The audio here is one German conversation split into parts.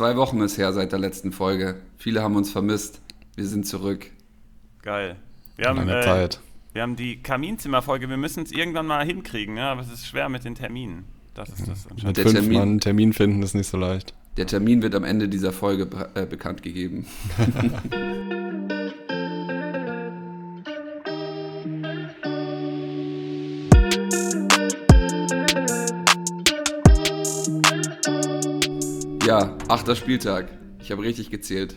Zwei Wochen ist her seit der letzten Folge. Viele haben uns vermisst. Wir sind zurück. Geil. Wir haben, Lange äh, Zeit. wir haben die Kaminzimmerfolge. Wir müssen es irgendwann mal hinkriegen, ne? aber es ist schwer mit den Terminen. Das ist das Mit. Der fünf Termin- Mann einen Termin finden ist nicht so leicht. Der Termin wird am Ende dieser Folge äh, bekannt gegeben. achter Spieltag. Ich habe richtig gezählt.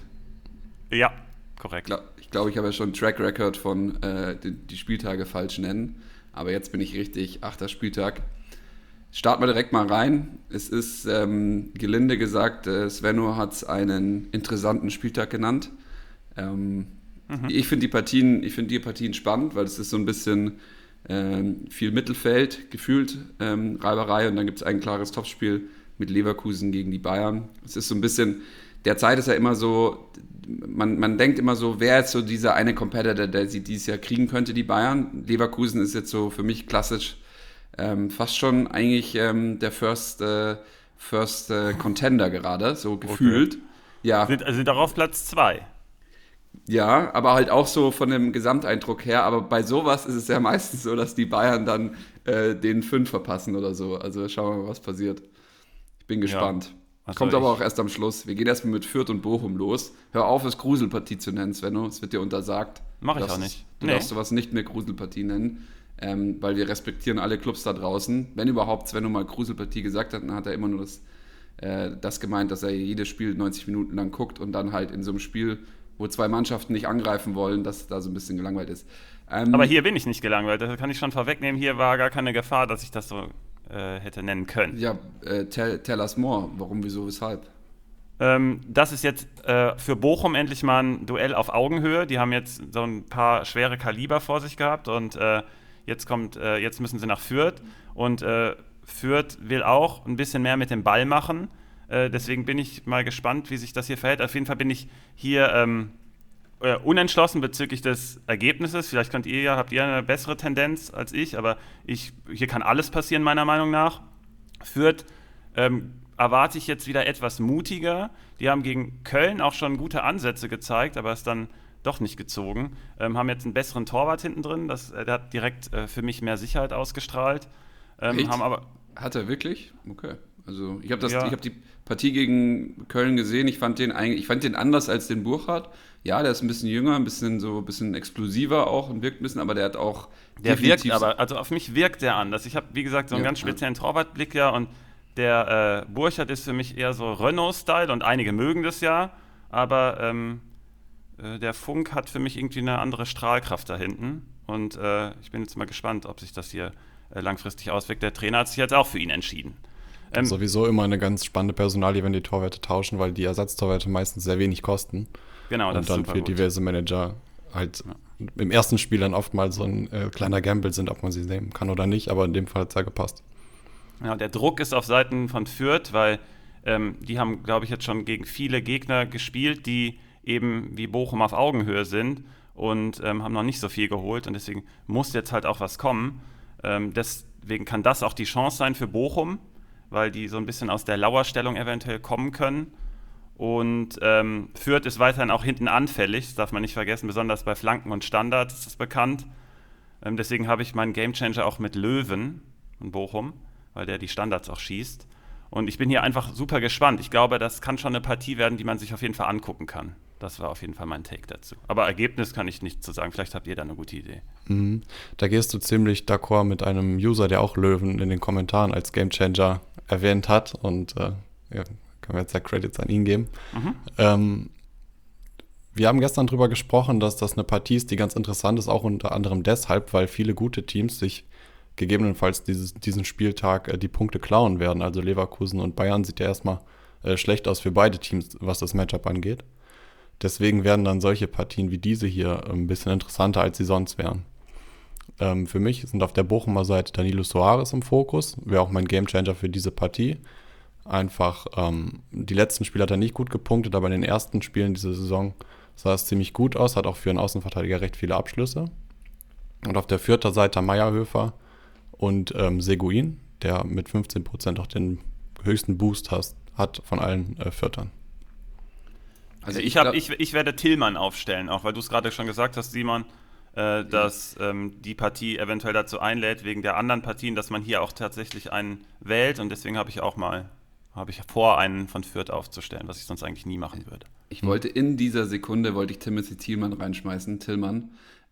Ja, korrekt. Gla- Ich glaube, ich habe ja schon einen Track Record von äh, die, die Spieltage falsch nennen. Aber jetzt bin ich richtig, achter Spieltag. Starten wir direkt mal rein. Es ist ähm, gelinde gesagt, äh, Svenno hat es einen interessanten Spieltag genannt. Ähm, Ich finde die Partien, ich finde die Partien spannend, weil es ist so ein bisschen ähm, viel Mittelfeld gefühlt, ähm, Reiberei und dann gibt es ein klares Topspiel mit Leverkusen gegen die Bayern. Es ist so ein bisschen, derzeit ist ja immer so, man, man denkt immer so, wer ist so dieser eine Competitor, der sie dieses Jahr kriegen könnte, die Bayern. Leverkusen ist jetzt so für mich klassisch ähm, fast schon eigentlich ähm, der First, äh, First äh, Contender gerade, so gefühlt. Ja, Sind, also sind auch auf Platz 2. ja, aber halt auch so von dem Gesamteindruck her. Aber bei sowas ist es ja meistens so, dass die Bayern dann äh, den fünf verpassen oder so. Also schauen wir mal, was passiert. Ich bin gespannt. Also Kommt aber ich- auch erst am Schluss. Wir gehen erstmal mit Fürth und Bochum los. Hör auf, es Gruselpartie zu nennen, Svenno. Es wird dir untersagt. Mach ich auch nicht. Du Nee. darfst sowas nicht mehr Gruselpartie nennen, ähm, weil wir respektieren alle Clubs da draußen. Wenn überhaupt Svenno mal Gruselpartie gesagt hat, dann hat er immer nur das, äh, das gemeint, dass er jedes Spiel 90 Minuten lang guckt und dann halt in so einem Spiel, wo zwei Mannschaften nicht angreifen wollen, dass da so ein bisschen gelangweilt ist. Ähm, Aber hier bin ich nicht gelangweilt. Das kann ich schon vorwegnehmen. Hier war gar keine Gefahr, dass ich das so äh, hätte nennen können. Ja, äh, tell, tell us more. Warum, wieso, weshalb? Ähm, das ist jetzt äh, für Bochum endlich mal ein Duell auf Augenhöhe. Die haben jetzt so ein paar schwere Kaliber vor sich gehabt und äh, jetzt kommt, äh, jetzt müssen sie nach Fürth und Fürth will auch ein bisschen mehr mit dem Ball machen. Deswegen bin ich mal gespannt, wie sich das hier verhält. Auf jeden Fall bin ich hier ähm, äh, unentschlossen bezüglich des Ergebnisses. Vielleicht könnt ihr ja, habt ihr eine bessere Tendenz als ich, aber ich, hier kann alles passieren, meiner Meinung nach. Fürth ähm, erwarte ich jetzt wieder etwas mutiger. Die haben gegen Köln auch schon gute Ansätze gezeigt, aber ist dann doch nicht gezogen. Ähm, haben jetzt einen besseren Torwart hinten drin, das, äh, der hat direkt äh, für mich mehr Sicherheit ausgestrahlt. Ähm, haben aber Hat er wirklich? Okay. Also ich habe Ja. ich habe die Partie gegen Köln gesehen. Ich fand den eigentlich, ich fand den anders als den Burkhardt. Ja, der ist ein bisschen jünger, ein bisschen so, ein bisschen explosiver auch und wirkt ein bisschen, aber der hat auch Der wirkt aber, also auf mich wirkt der anders. Ich habe, wie gesagt, so einen Ja, ganz ja. speziellen Torwartblick ja und der äh, Burchard ist für mich eher so Renault-Style und einige mögen das ja, aber ähm, äh, der Funk hat für mich irgendwie eine andere Strahlkraft da hinten und äh, ich bin jetzt mal gespannt, ob sich das hier äh, langfristig auswirkt. Der Trainer hat sich jetzt auch für ihn entschieden. Ähm, Sowieso immer eine ganz spannende Personalie, wenn die Torwerte tauschen, weil die Ersatztorwerte meistens sehr wenig kosten. genau, das und dann ist für gut. diverse Manager halt im ersten Spiel dann oft mal so ein äh, kleiner Gamble sind, ob man sie nehmen kann oder nicht, aber in dem Fall hat es ja gepasst. Ja, der Druck ist auf Seiten von Fürth, weil ähm, die haben, glaube ich, jetzt schon gegen viele Gegner gespielt, die eben wie Bochum auf Augenhöhe sind und ähm, haben noch nicht so viel geholt und deswegen muss jetzt halt auch was kommen. Ähm, deswegen kann das auch die Chance sein für Bochum, weil die so ein bisschen aus der Lauerstellung eventuell kommen können. Und ähm, Fürth ist weiterhin auch hinten anfällig, das darf man nicht vergessen, besonders bei Flanken und Standards ist das bekannt. Ähm, deswegen habe ich meinen Gamechanger auch mit Löwen in Bochum, weil der die Standards auch schießt. Und ich bin hier einfach super gespannt. Ich glaube, das kann schon eine Partie werden, die man sich auf jeden Fall angucken kann. Das war auf jeden Fall mein Take dazu. Aber Ergebnis kann ich nicht zu sagen. Vielleicht habt ihr da eine gute Idee. Mhm. Da gehst du ziemlich d'accord mit einem User, der auch Löwen in den Kommentaren als Gamechanger erwähnt hat und äh, ja, können wir jetzt ja Credits an ihn geben. Mhm. Ähm, wir haben gestern darüber gesprochen, dass das eine Partie ist, die ganz interessant ist, auch unter anderem deshalb, weil viele gute Teams sich gegebenenfalls dieses, diesen Spieltag äh, die Punkte klauen werden. Also Leverkusen und Bayern sieht ja erstmal äh, schlecht aus für beide Teams, was das Matchup angeht. Deswegen werden dann solche Partien wie diese hier ein bisschen interessanter, als sie sonst wären. Ähm, für mich sind auf der Bochumer Seite Danilo Soares im Fokus, wäre auch mein Gamechanger für diese Partie. Einfach, ähm, die letzten Spiele hat er nicht gut gepunktet, aber in den ersten Spielen dieser Saison sah es ziemlich gut aus, hat auch für einen Außenverteidiger recht viele Abschlüsse. Und auf der vierter Seite Meierhöfer und ähm, Seguin, der mit 15% auch den höchsten Boost has, hat von allen äh, Viertern. Also ich, hab, ich, ich werde Tillmann aufstellen, auch weil du es gerade schon gesagt hast, Simon, äh, dass ähm, die Partie eventuell dazu einlädt, wegen der anderen Partien, dass man hier auch tatsächlich einen wählt. Und deswegen habe ich auch mal, habe ich vor, einen von Fürth aufzustellen, was ich sonst eigentlich nie machen würde. Ich wollte in dieser Sekunde, wollte ich Timothy Thielmann reinschmeißen, Tillmann.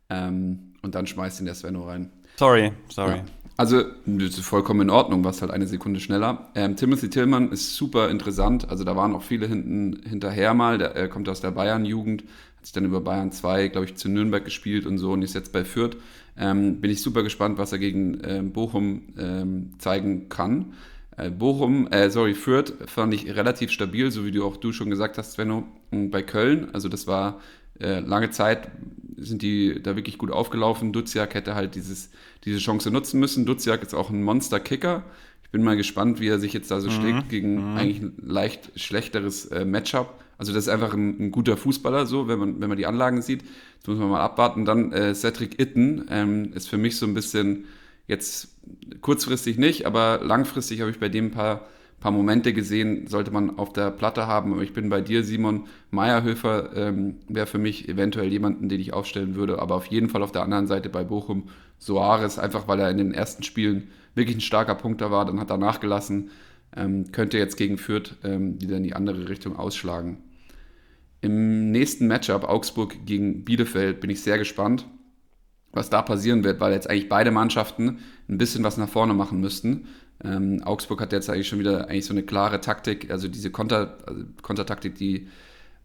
Ähm, und dann schmeißt ihn der Svenno rein. Sorry, sorry. Ja. Also, das ist vollkommen in Ordnung, was halt eine Sekunde schneller. Ähm, Timothy Tillmann ist super interessant. Also, da waren auch viele hinten hinterher mal. Der, er kommt aus der Bayern-Jugend, hat sich dann über Bayern 2, glaube ich, zu Nürnberg gespielt und so und ist jetzt bei Fürth. Ähm, bin ich super gespannt, was er gegen ähm, Bochum ähm, zeigen kann. Äh, Bochum, äh, sorry, Fürth fand ich relativ stabil, so wie du auch du schon gesagt hast, Svenno, bei Köln. Also, das war äh, lange Zeit sind die da wirklich gut aufgelaufen. Duziak hätte halt dieses, diese Chance nutzen müssen. Duziak ist auch ein Monster-Kicker. Ich bin mal gespannt, wie er sich jetzt da so mhm. schlägt gegen mhm. eigentlich ein leicht schlechteres äh, Matchup. Also das ist einfach ein, ein, guter Fußballer, so, wenn man, wenn man die Anlagen sieht. Das muss man mal abwarten. Dann äh, Cedric Itten ähm, ist für mich so ein bisschen jetzt kurzfristig nicht, aber langfristig habe ich bei dem ein paar paar Momente gesehen, sollte man auf der Platte haben. Aber ich bin bei dir, Simon. Meierhöfer ähm, wäre für mich eventuell jemanden, den ich aufstellen würde. Aber auf jeden Fall auf der anderen Seite bei Bochum Soares, einfach weil er in den ersten Spielen wirklich ein starker Punkter war. Dann hat er nachgelassen. Ähm, könnte jetzt gegen Fürth ähm, wieder in die andere Richtung ausschlagen. Im nächsten Matchup, Augsburg gegen Bielefeld, bin ich sehr gespannt, was da passieren wird, weil jetzt eigentlich beide Mannschaften ein bisschen was nach vorne machen müssten. Ähm, Augsburg hat jetzt eigentlich schon wieder eigentlich so eine klare Taktik, also diese Konter, also Kontertaktik, die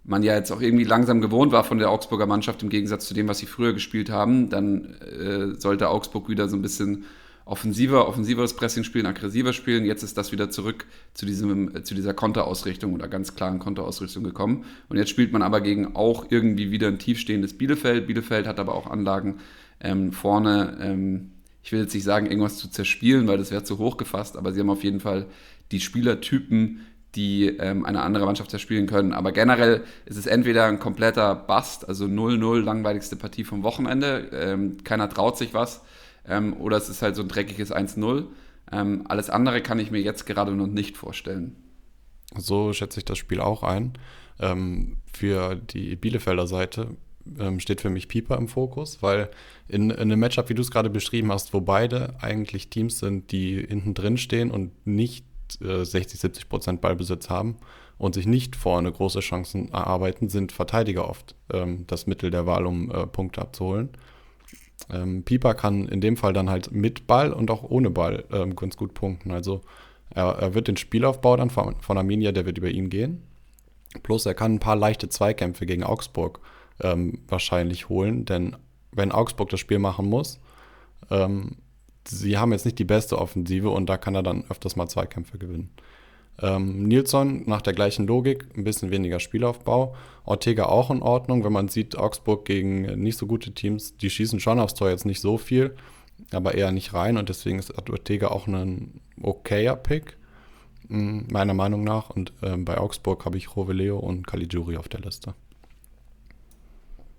man ja jetzt auch irgendwie langsam gewohnt war von der Augsburger Mannschaft im Gegensatz zu dem, was sie früher gespielt haben. Dann äh, sollte Augsburg wieder so ein bisschen offensiver, offensiveres Pressing spielen, aggressiver spielen. Jetzt ist das wieder zurück zu, diesem, zu dieser Konterausrichtung oder ganz klaren Konterausrichtung gekommen. Und jetzt spielt man aber gegen auch irgendwie wieder ein tiefstehendes Bielefeld. Bielefeld hat aber auch Anlagen ähm, vorne. Ähm, ich will jetzt nicht sagen, irgendwas zu zerspielen, weil das wäre zu hoch gefasst, aber sie haben auf jeden Fall die Spielertypen, die ähm, eine andere Mannschaft zerspielen können. Aber generell ist es entweder ein kompletter Bust, also 0-0, langweiligste Partie vom Wochenende, ähm, keiner traut sich was, ähm, oder es ist halt so ein dreckiges 1-0. Ähm, alles andere kann ich mir jetzt gerade noch nicht vorstellen. So schätze ich das Spiel auch ein. Ähm, für die Bielefelder Seite ähm, steht für mich Pieper im Fokus, weil in, in einem Matchup, wie du es gerade beschrieben hast, wo beide eigentlich Teams sind, die hinten drin stehen und nicht äh, 60, 70 Prozent Ballbesitz haben und sich nicht vorne große Chancen erarbeiten, sind Verteidiger oft ähm, das Mittel der Wahl, um äh, Punkte abzuholen. Ähm, Pieper kann in dem Fall dann halt mit Ball und auch ohne Ball ähm, ganz gut punkten. Also er, er, wird den Spielaufbau dann von, von Arminia, der wird über ihn gehen. Plus er kann ein paar leichte Zweikämpfe gegen Augsburg ähm, wahrscheinlich holen. Denn wenn Augsburg das Spiel machen muss, ähm, sie haben jetzt nicht die beste Offensive und da kann er dann öfters mal Zweikämpfe gewinnen. Ähm, Nilsson nach der gleichen Logik, ein bisschen weniger Spielaufbau. Ortega auch in Ordnung, wenn man sieht, Augsburg gegen nicht so gute Teams, die schießen schon aufs Tor jetzt nicht so viel, aber eher nicht rein und deswegen ist Ortega auch ein okayer Pick, meiner Meinung nach. Und ähm, bei Augsburg habe ich Roveleo und Caligiuri auf der Liste.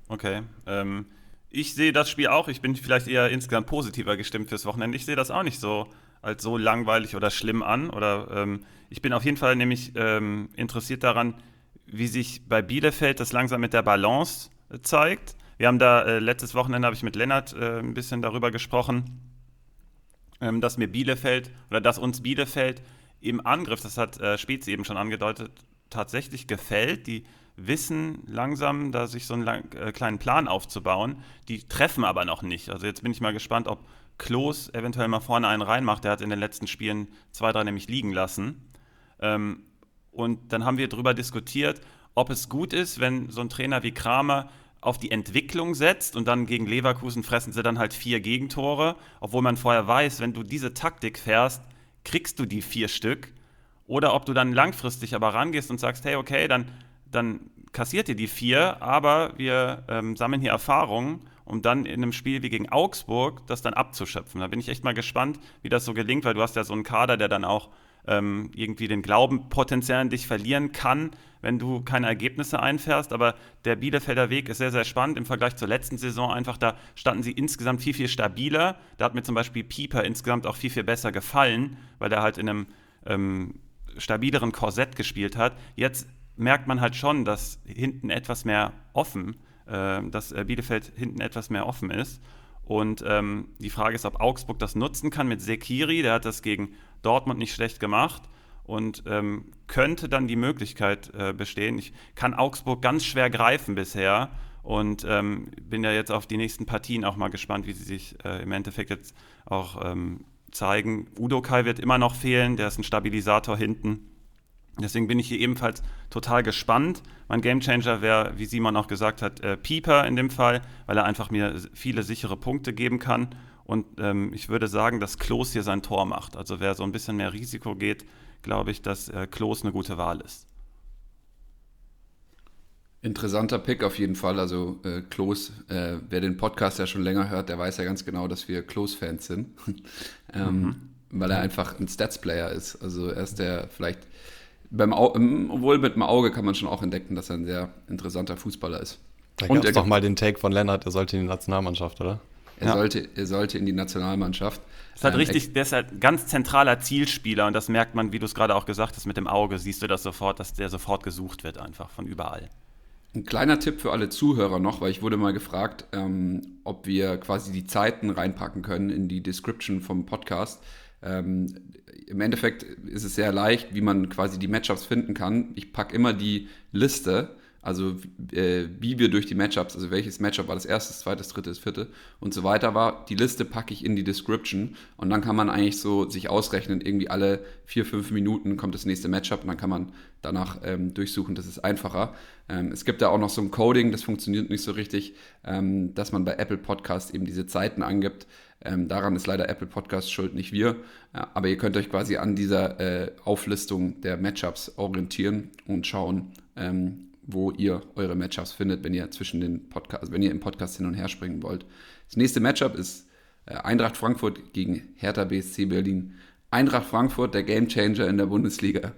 Okay. Ähm, ich sehe das Spiel auch. Ich bin vielleicht eher insgesamt positiver gestimmt fürs Wochenende. Ich sehe das auch nicht so als so langweilig oder schlimm an. Oder ähm, ich bin auf jeden Fall nämlich ähm, interessiert daran, wie sich bei Bielefeld das langsam mit der Balance äh, zeigt. Wir haben da äh, letztes Wochenende habe ich mit Lennart äh, ein bisschen darüber gesprochen, ähm, dass mir Bielefeld oder dass uns Bielefeld im Angriff, das hat äh, Spezi eben schon angedeutet, tatsächlich gefällt. Die wissen langsam, da sich so einen lang, äh, kleinen Plan aufzubauen. Die treffen aber noch nicht. Also jetzt bin ich mal gespannt, ob Klos eventuell mal vorne einen reinmacht. Der hat in den letzten Spielen zwei, drei nämlich liegen lassen. Ähm, und dann haben wir darüber diskutiert, ob es gut ist, wenn so ein Trainer wie Kramer auf die Entwicklung setzt und dann gegen Leverkusen fressen sie dann halt vier Gegentore, obwohl man vorher weiß, wenn du diese Taktik fährst, kriegst du die vier Stück. Oder ob du dann langfristig aber rangehst und sagst, hey, okay, dann dann kassiert ihr die vier, aber wir ähm, sammeln hier Erfahrungen, um dann in einem Spiel wie gegen Augsburg das dann abzuschöpfen. Da bin ich echt mal gespannt, wie das so gelingt, weil du hast ja so einen Kader, der dann auch ähm, irgendwie den Glauben potenziell an dich verlieren kann, wenn du keine Ergebnisse einfährst. Aber der Bielefelder Weg ist sehr, sehr spannend im Vergleich zur letzten Saison. Einfach da standen sie insgesamt viel, viel stabiler. Da hat mir zum Beispiel Pieper insgesamt auch viel, viel besser gefallen, weil er halt in einem ähm, stabileren Korsett gespielt hat. Jetzt merkt man halt schon, dass hinten etwas mehr offen, äh, dass Bielefeld hinten etwas mehr offen ist. Und ähm, die Frage ist, ob Augsburg das nutzen kann mit Sekiri. Der hat das gegen Dortmund nicht schlecht gemacht und ähm, könnte dann die Möglichkeit äh, bestehen. Ich kann Augsburg ganz schwer greifen bisher und ähm, bin ja jetzt auf die nächsten Partien auch mal gespannt, wie sie sich äh, im Endeffekt jetzt auch ähm, zeigen. Udo Kai wird immer noch fehlen, der ist ein Stabilisator hinten. Deswegen bin ich hier ebenfalls total gespannt. Mein Gamechanger wäre, wie Simon auch gesagt hat, äh, Pieper in dem Fall, weil er einfach mir viele sichere Punkte geben kann. Und ähm, ich würde sagen, dass Klos hier sein Tor macht. Also wer so ein bisschen mehr Risiko geht, glaube ich, dass äh, Klos eine gute Wahl ist. Interessanter Pick auf jeden Fall. Also äh, Klos, äh, wer den Podcast ja schon länger hört, der weiß ja ganz genau, dass wir Klos-Fans sind. ähm, mhm. Weil er einfach ein Stats-Player ist. Also er ist der vielleicht, beim Au obwohl mit dem Auge kann man schon auch entdecken, dass er ein sehr interessanter Fußballer ist. Da gab es doch mal den Take von Lennart, er sollte in die Nationalmannschaft, oder? Er, ja. sollte, er sollte in die Nationalmannschaft. Das ist halt ähm, richtig, der ist halt ein ganz zentraler Zielspieler und das merkt man, wie du es gerade auch gesagt hast, mit dem Auge siehst du das sofort, dass der sofort gesucht wird, einfach von überall. Ein kleiner Tipp für alle Zuhörer noch, weil ich wurde mal gefragt, ähm, ob wir quasi die Zeiten reinpacken können in die Description vom Podcast. Ähm, Im Endeffekt ist es sehr leicht, wie man quasi die Matchups finden kann. Ich packe immer die Liste also äh, wie wir durch die Matchups, also welches Matchup war das erste, zweites, drittes, vierte und so weiter war. Die Liste packe ich in die Description und dann kann man eigentlich so sich ausrechnen, irgendwie alle vier, fünf Minuten kommt das nächste Matchup und dann kann man danach ähm, durchsuchen. Das ist einfacher. Ähm, es gibt da auch noch so ein Coding, das funktioniert nicht so richtig, ähm, dass man bei Apple Podcast eben diese Zeiten angibt. Ähm, daran ist leider Apple Podcast schuld, nicht wir. Ja, aber ihr könnt euch quasi an dieser äh, Auflistung der Matchups orientieren und schauen, ähm, wo ihr eure Matchups findet, wenn ihr zwischen den Podcast, also wenn ihr im Podcast hin und her springen wollt. Das nächste Matchup ist äh, Eintracht Frankfurt gegen Hertha BSC Berlin. Eintracht Frankfurt, der Gamechanger in der Bundesliga.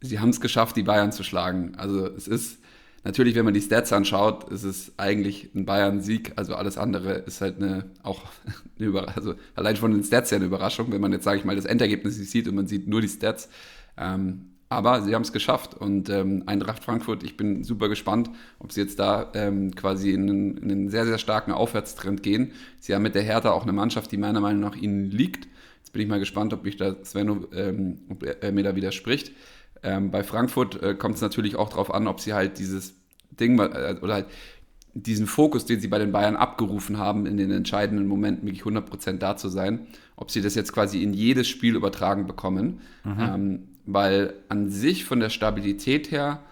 Sie haben es geschafft, die Bayern zu schlagen. Also es ist natürlich, wenn man die Stats anschaut, ist es eigentlich ein Bayern-Sieg. Also alles andere ist halt eine auch eine Überraschung. Also allein von den Stats ja eine Überraschung, wenn man jetzt sage ich mal das Endergebnis sieht und man sieht nur die Stats. Ähm, aber sie haben es geschafft und ähm, Eintracht Frankfurt, ich bin super gespannt, ob sie jetzt da ähm, quasi in einen, in einen, sehr, sehr starken Aufwärtstrend gehen. Sie haben mit der Hertha auch eine Mannschaft, die meiner Meinung nach ihnen liegt. Jetzt bin ich mal gespannt, ob ich da Sven ähm, ob er mir da widerspricht. Ähm, bei Frankfurt äh, kommt es natürlich auch darauf an, ob sie halt dieses Ding äh, oder halt diesen Fokus, den sie bei den Bayern abgerufen haben, in den entscheidenden Momenten wirklich 100% da zu sein, ob sie das jetzt quasi in jedes Spiel übertragen bekommen. Mhm. Ähm, weil an sich von der Stabilität her,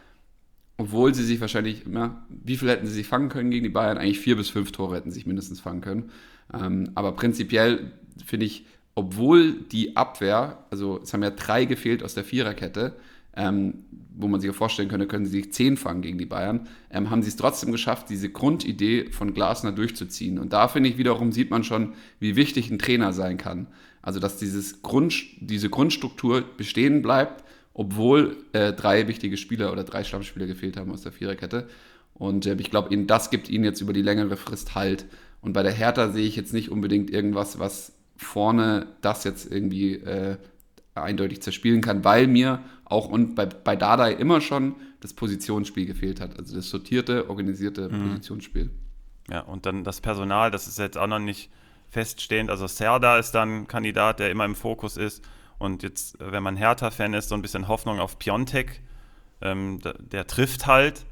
obwohl sie sich wahrscheinlich, ja, wie viel hätten sie sich fangen können gegen die Bayern? Eigentlich vier bis fünf Tore hätten sie sich mindestens fangen können. Ähm, aber prinzipiell finde ich, obwohl die Abwehr, also es haben ja drei gefehlt aus der Viererkette, ähm, wo man sich ja vorstellen könnte, können sie sich zehn fangen gegen die Bayern, ähm, haben sie es trotzdem geschafft, diese Grundidee von Glasner durchzuziehen. Und da finde ich wiederum, sieht man schon, wie wichtig ein Trainer sein kann. Also dass dieses Grund, diese Grundstruktur bestehen bleibt, obwohl äh, drei wichtige Spieler oder drei Stammspieler gefehlt haben aus der Viererkette. Und äh, ich glaube, das gibt ihnen jetzt über die längere Frist Halt. Und bei der Hertha sehe ich jetzt nicht unbedingt irgendwas, was vorne das jetzt irgendwie äh, eindeutig zerspielen kann, weil mir auch und bei, bei Dardai immer schon das Positionsspiel gefehlt hat. Also das sortierte, organisierte mhm. Positionsspiel. Ja, und dann das Personal, das ist jetzt auch noch nicht feststehend. Also Serda ist dann ein Kandidat, der immer im Fokus ist. Und jetzt, wenn man Hertha-Fan ist, so ein bisschen Hoffnung auf Piontek. Ähm, der, trifft halt.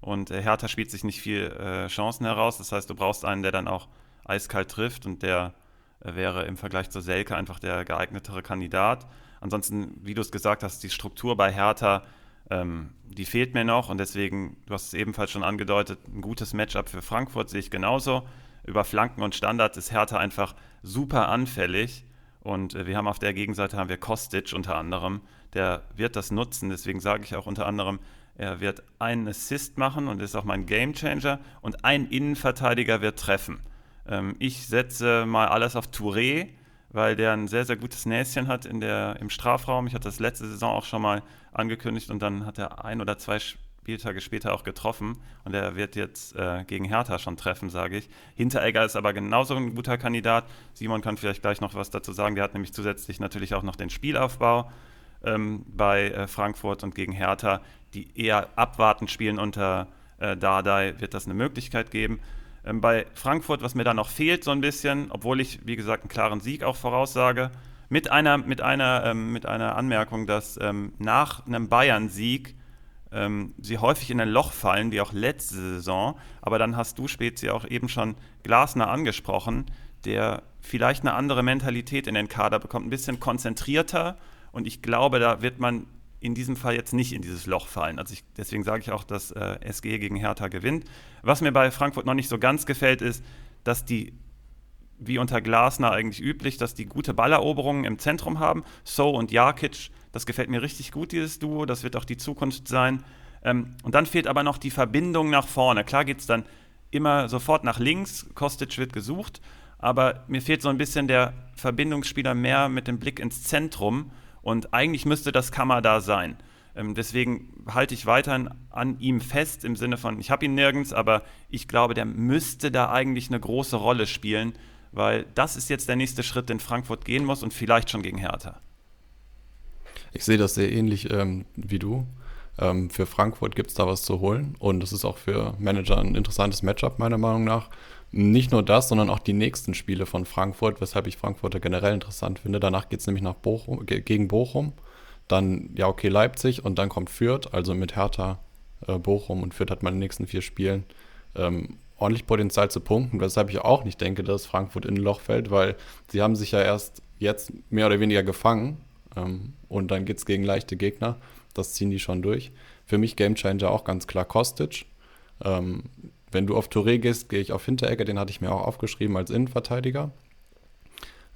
Und Hertha spielt sich nicht viel äh, Chancen heraus. Das heißt, du brauchst einen, der dann auch eiskalt trifft. Und der äh, wäre im Vergleich zu Selke einfach der geeignetere Kandidat. Ansonsten, wie du es gesagt hast, die Struktur bei Hertha, ähm, die fehlt mir noch. Und deswegen, du hast es ebenfalls schon angedeutet, ein gutes Matchup für Frankfurt sehe ich genauso über Flanken und Standards ist Hertha einfach super anfällig. Und äh, wir haben auf der Gegenseite haben wir Kostic unter anderem. Der wird das nutzen. Deswegen sage ich auch unter anderem, er wird einen Assist machen und ist auch mein Gamechanger. Und ein Innenverteidiger wird treffen. Ähm, ich setze mal alles auf Touré, weil der ein sehr, sehr gutes Näschen hat in der, im Strafraum. Ich hatte das letzte Saison auch schon mal angekündigt und dann hat er ein oder zwei Spieltage später auch getroffen und er wird jetzt äh, gegen Hertha schon treffen, sage ich. Hinteregger ist aber genauso ein guter Kandidat. Simon kann vielleicht gleich noch was dazu sagen. Der hat nämlich zusätzlich natürlich auch noch den Spielaufbau. ähm, bei äh, Frankfurt und gegen Hertha, die eher abwartend spielen unter äh, Dardai, wird das eine Möglichkeit geben. Ähm, bei Frankfurt, was mir da noch fehlt so ein bisschen, obwohl ich, wie gesagt, einen klaren Sieg auch voraussage, mit einer, mit einer, ähm, mit einer Anmerkung, dass ähm, nach einem Bayern-Sieg ähm, sie häufig in ein Loch fallen, wie auch letzte Saison. Aber dann hast du Spezi auch eben schon Glasner angesprochen, der vielleicht eine andere Mentalität in den Kader bekommt, ein bisschen konzentrierter. Und ich glaube, da wird man in diesem Fall jetzt nicht in dieses Loch fallen. Also ich, deswegen sage ich auch, dass äh, SG gegen Hertha gewinnt. Was mir bei Frankfurt noch nicht so ganz gefällt, ist, dass die, wie unter Glasner eigentlich üblich, dass die gute Balleroberungen im Zentrum haben. So und Jarkic, das gefällt mir richtig gut, dieses Duo. Das wird auch die Zukunft sein. Ähm, und dann fehlt aber noch die Verbindung nach vorne. Klar geht es dann immer sofort nach links. Kostic wird gesucht. Aber mir fehlt so ein bisschen der Verbindungsspieler mehr mit dem Blick ins Zentrum und eigentlich müsste das Kammer da sein. Ähm, deswegen halte ich weiterhin an ihm fest im Sinne von, ich habe ihn nirgends, aber ich glaube, der müsste da eigentlich eine große Rolle spielen, weil das ist jetzt der nächste Schritt, den Frankfurt gehen muss und vielleicht schon gegen Hertha. Ich sehe das sehr ähnlich ähm, wie du. Ähm, für Frankfurt gibt es da was zu holen und das ist auch für Manager ein interessantes Matchup, meiner Meinung nach. Nicht nur das, sondern auch die nächsten Spiele von Frankfurt, weshalb ich Frankfurter generell interessant finde. Danach geht es nämlich nach Bochum, gegen Bochum. Dann, ja, okay, Leipzig und dann kommt Fürth, also mit Hertha, äh, Bochum und Fürth hat man in den nächsten vier Spielen ähm, ordentlich Potenzial zu punkten, weshalb ich auch nicht denke, dass Frankfurt in ein Loch fällt, weil sie haben sich ja erst jetzt mehr oder weniger gefangen ähm, und dann geht es gegen leichte Gegner. Das ziehen die schon durch. Für mich Gamechanger auch ganz klar Kostic. Ähm, wenn du auf Touré gehst, gehe ich auf Hinteregger, den hatte ich mir auch aufgeschrieben als Innenverteidiger.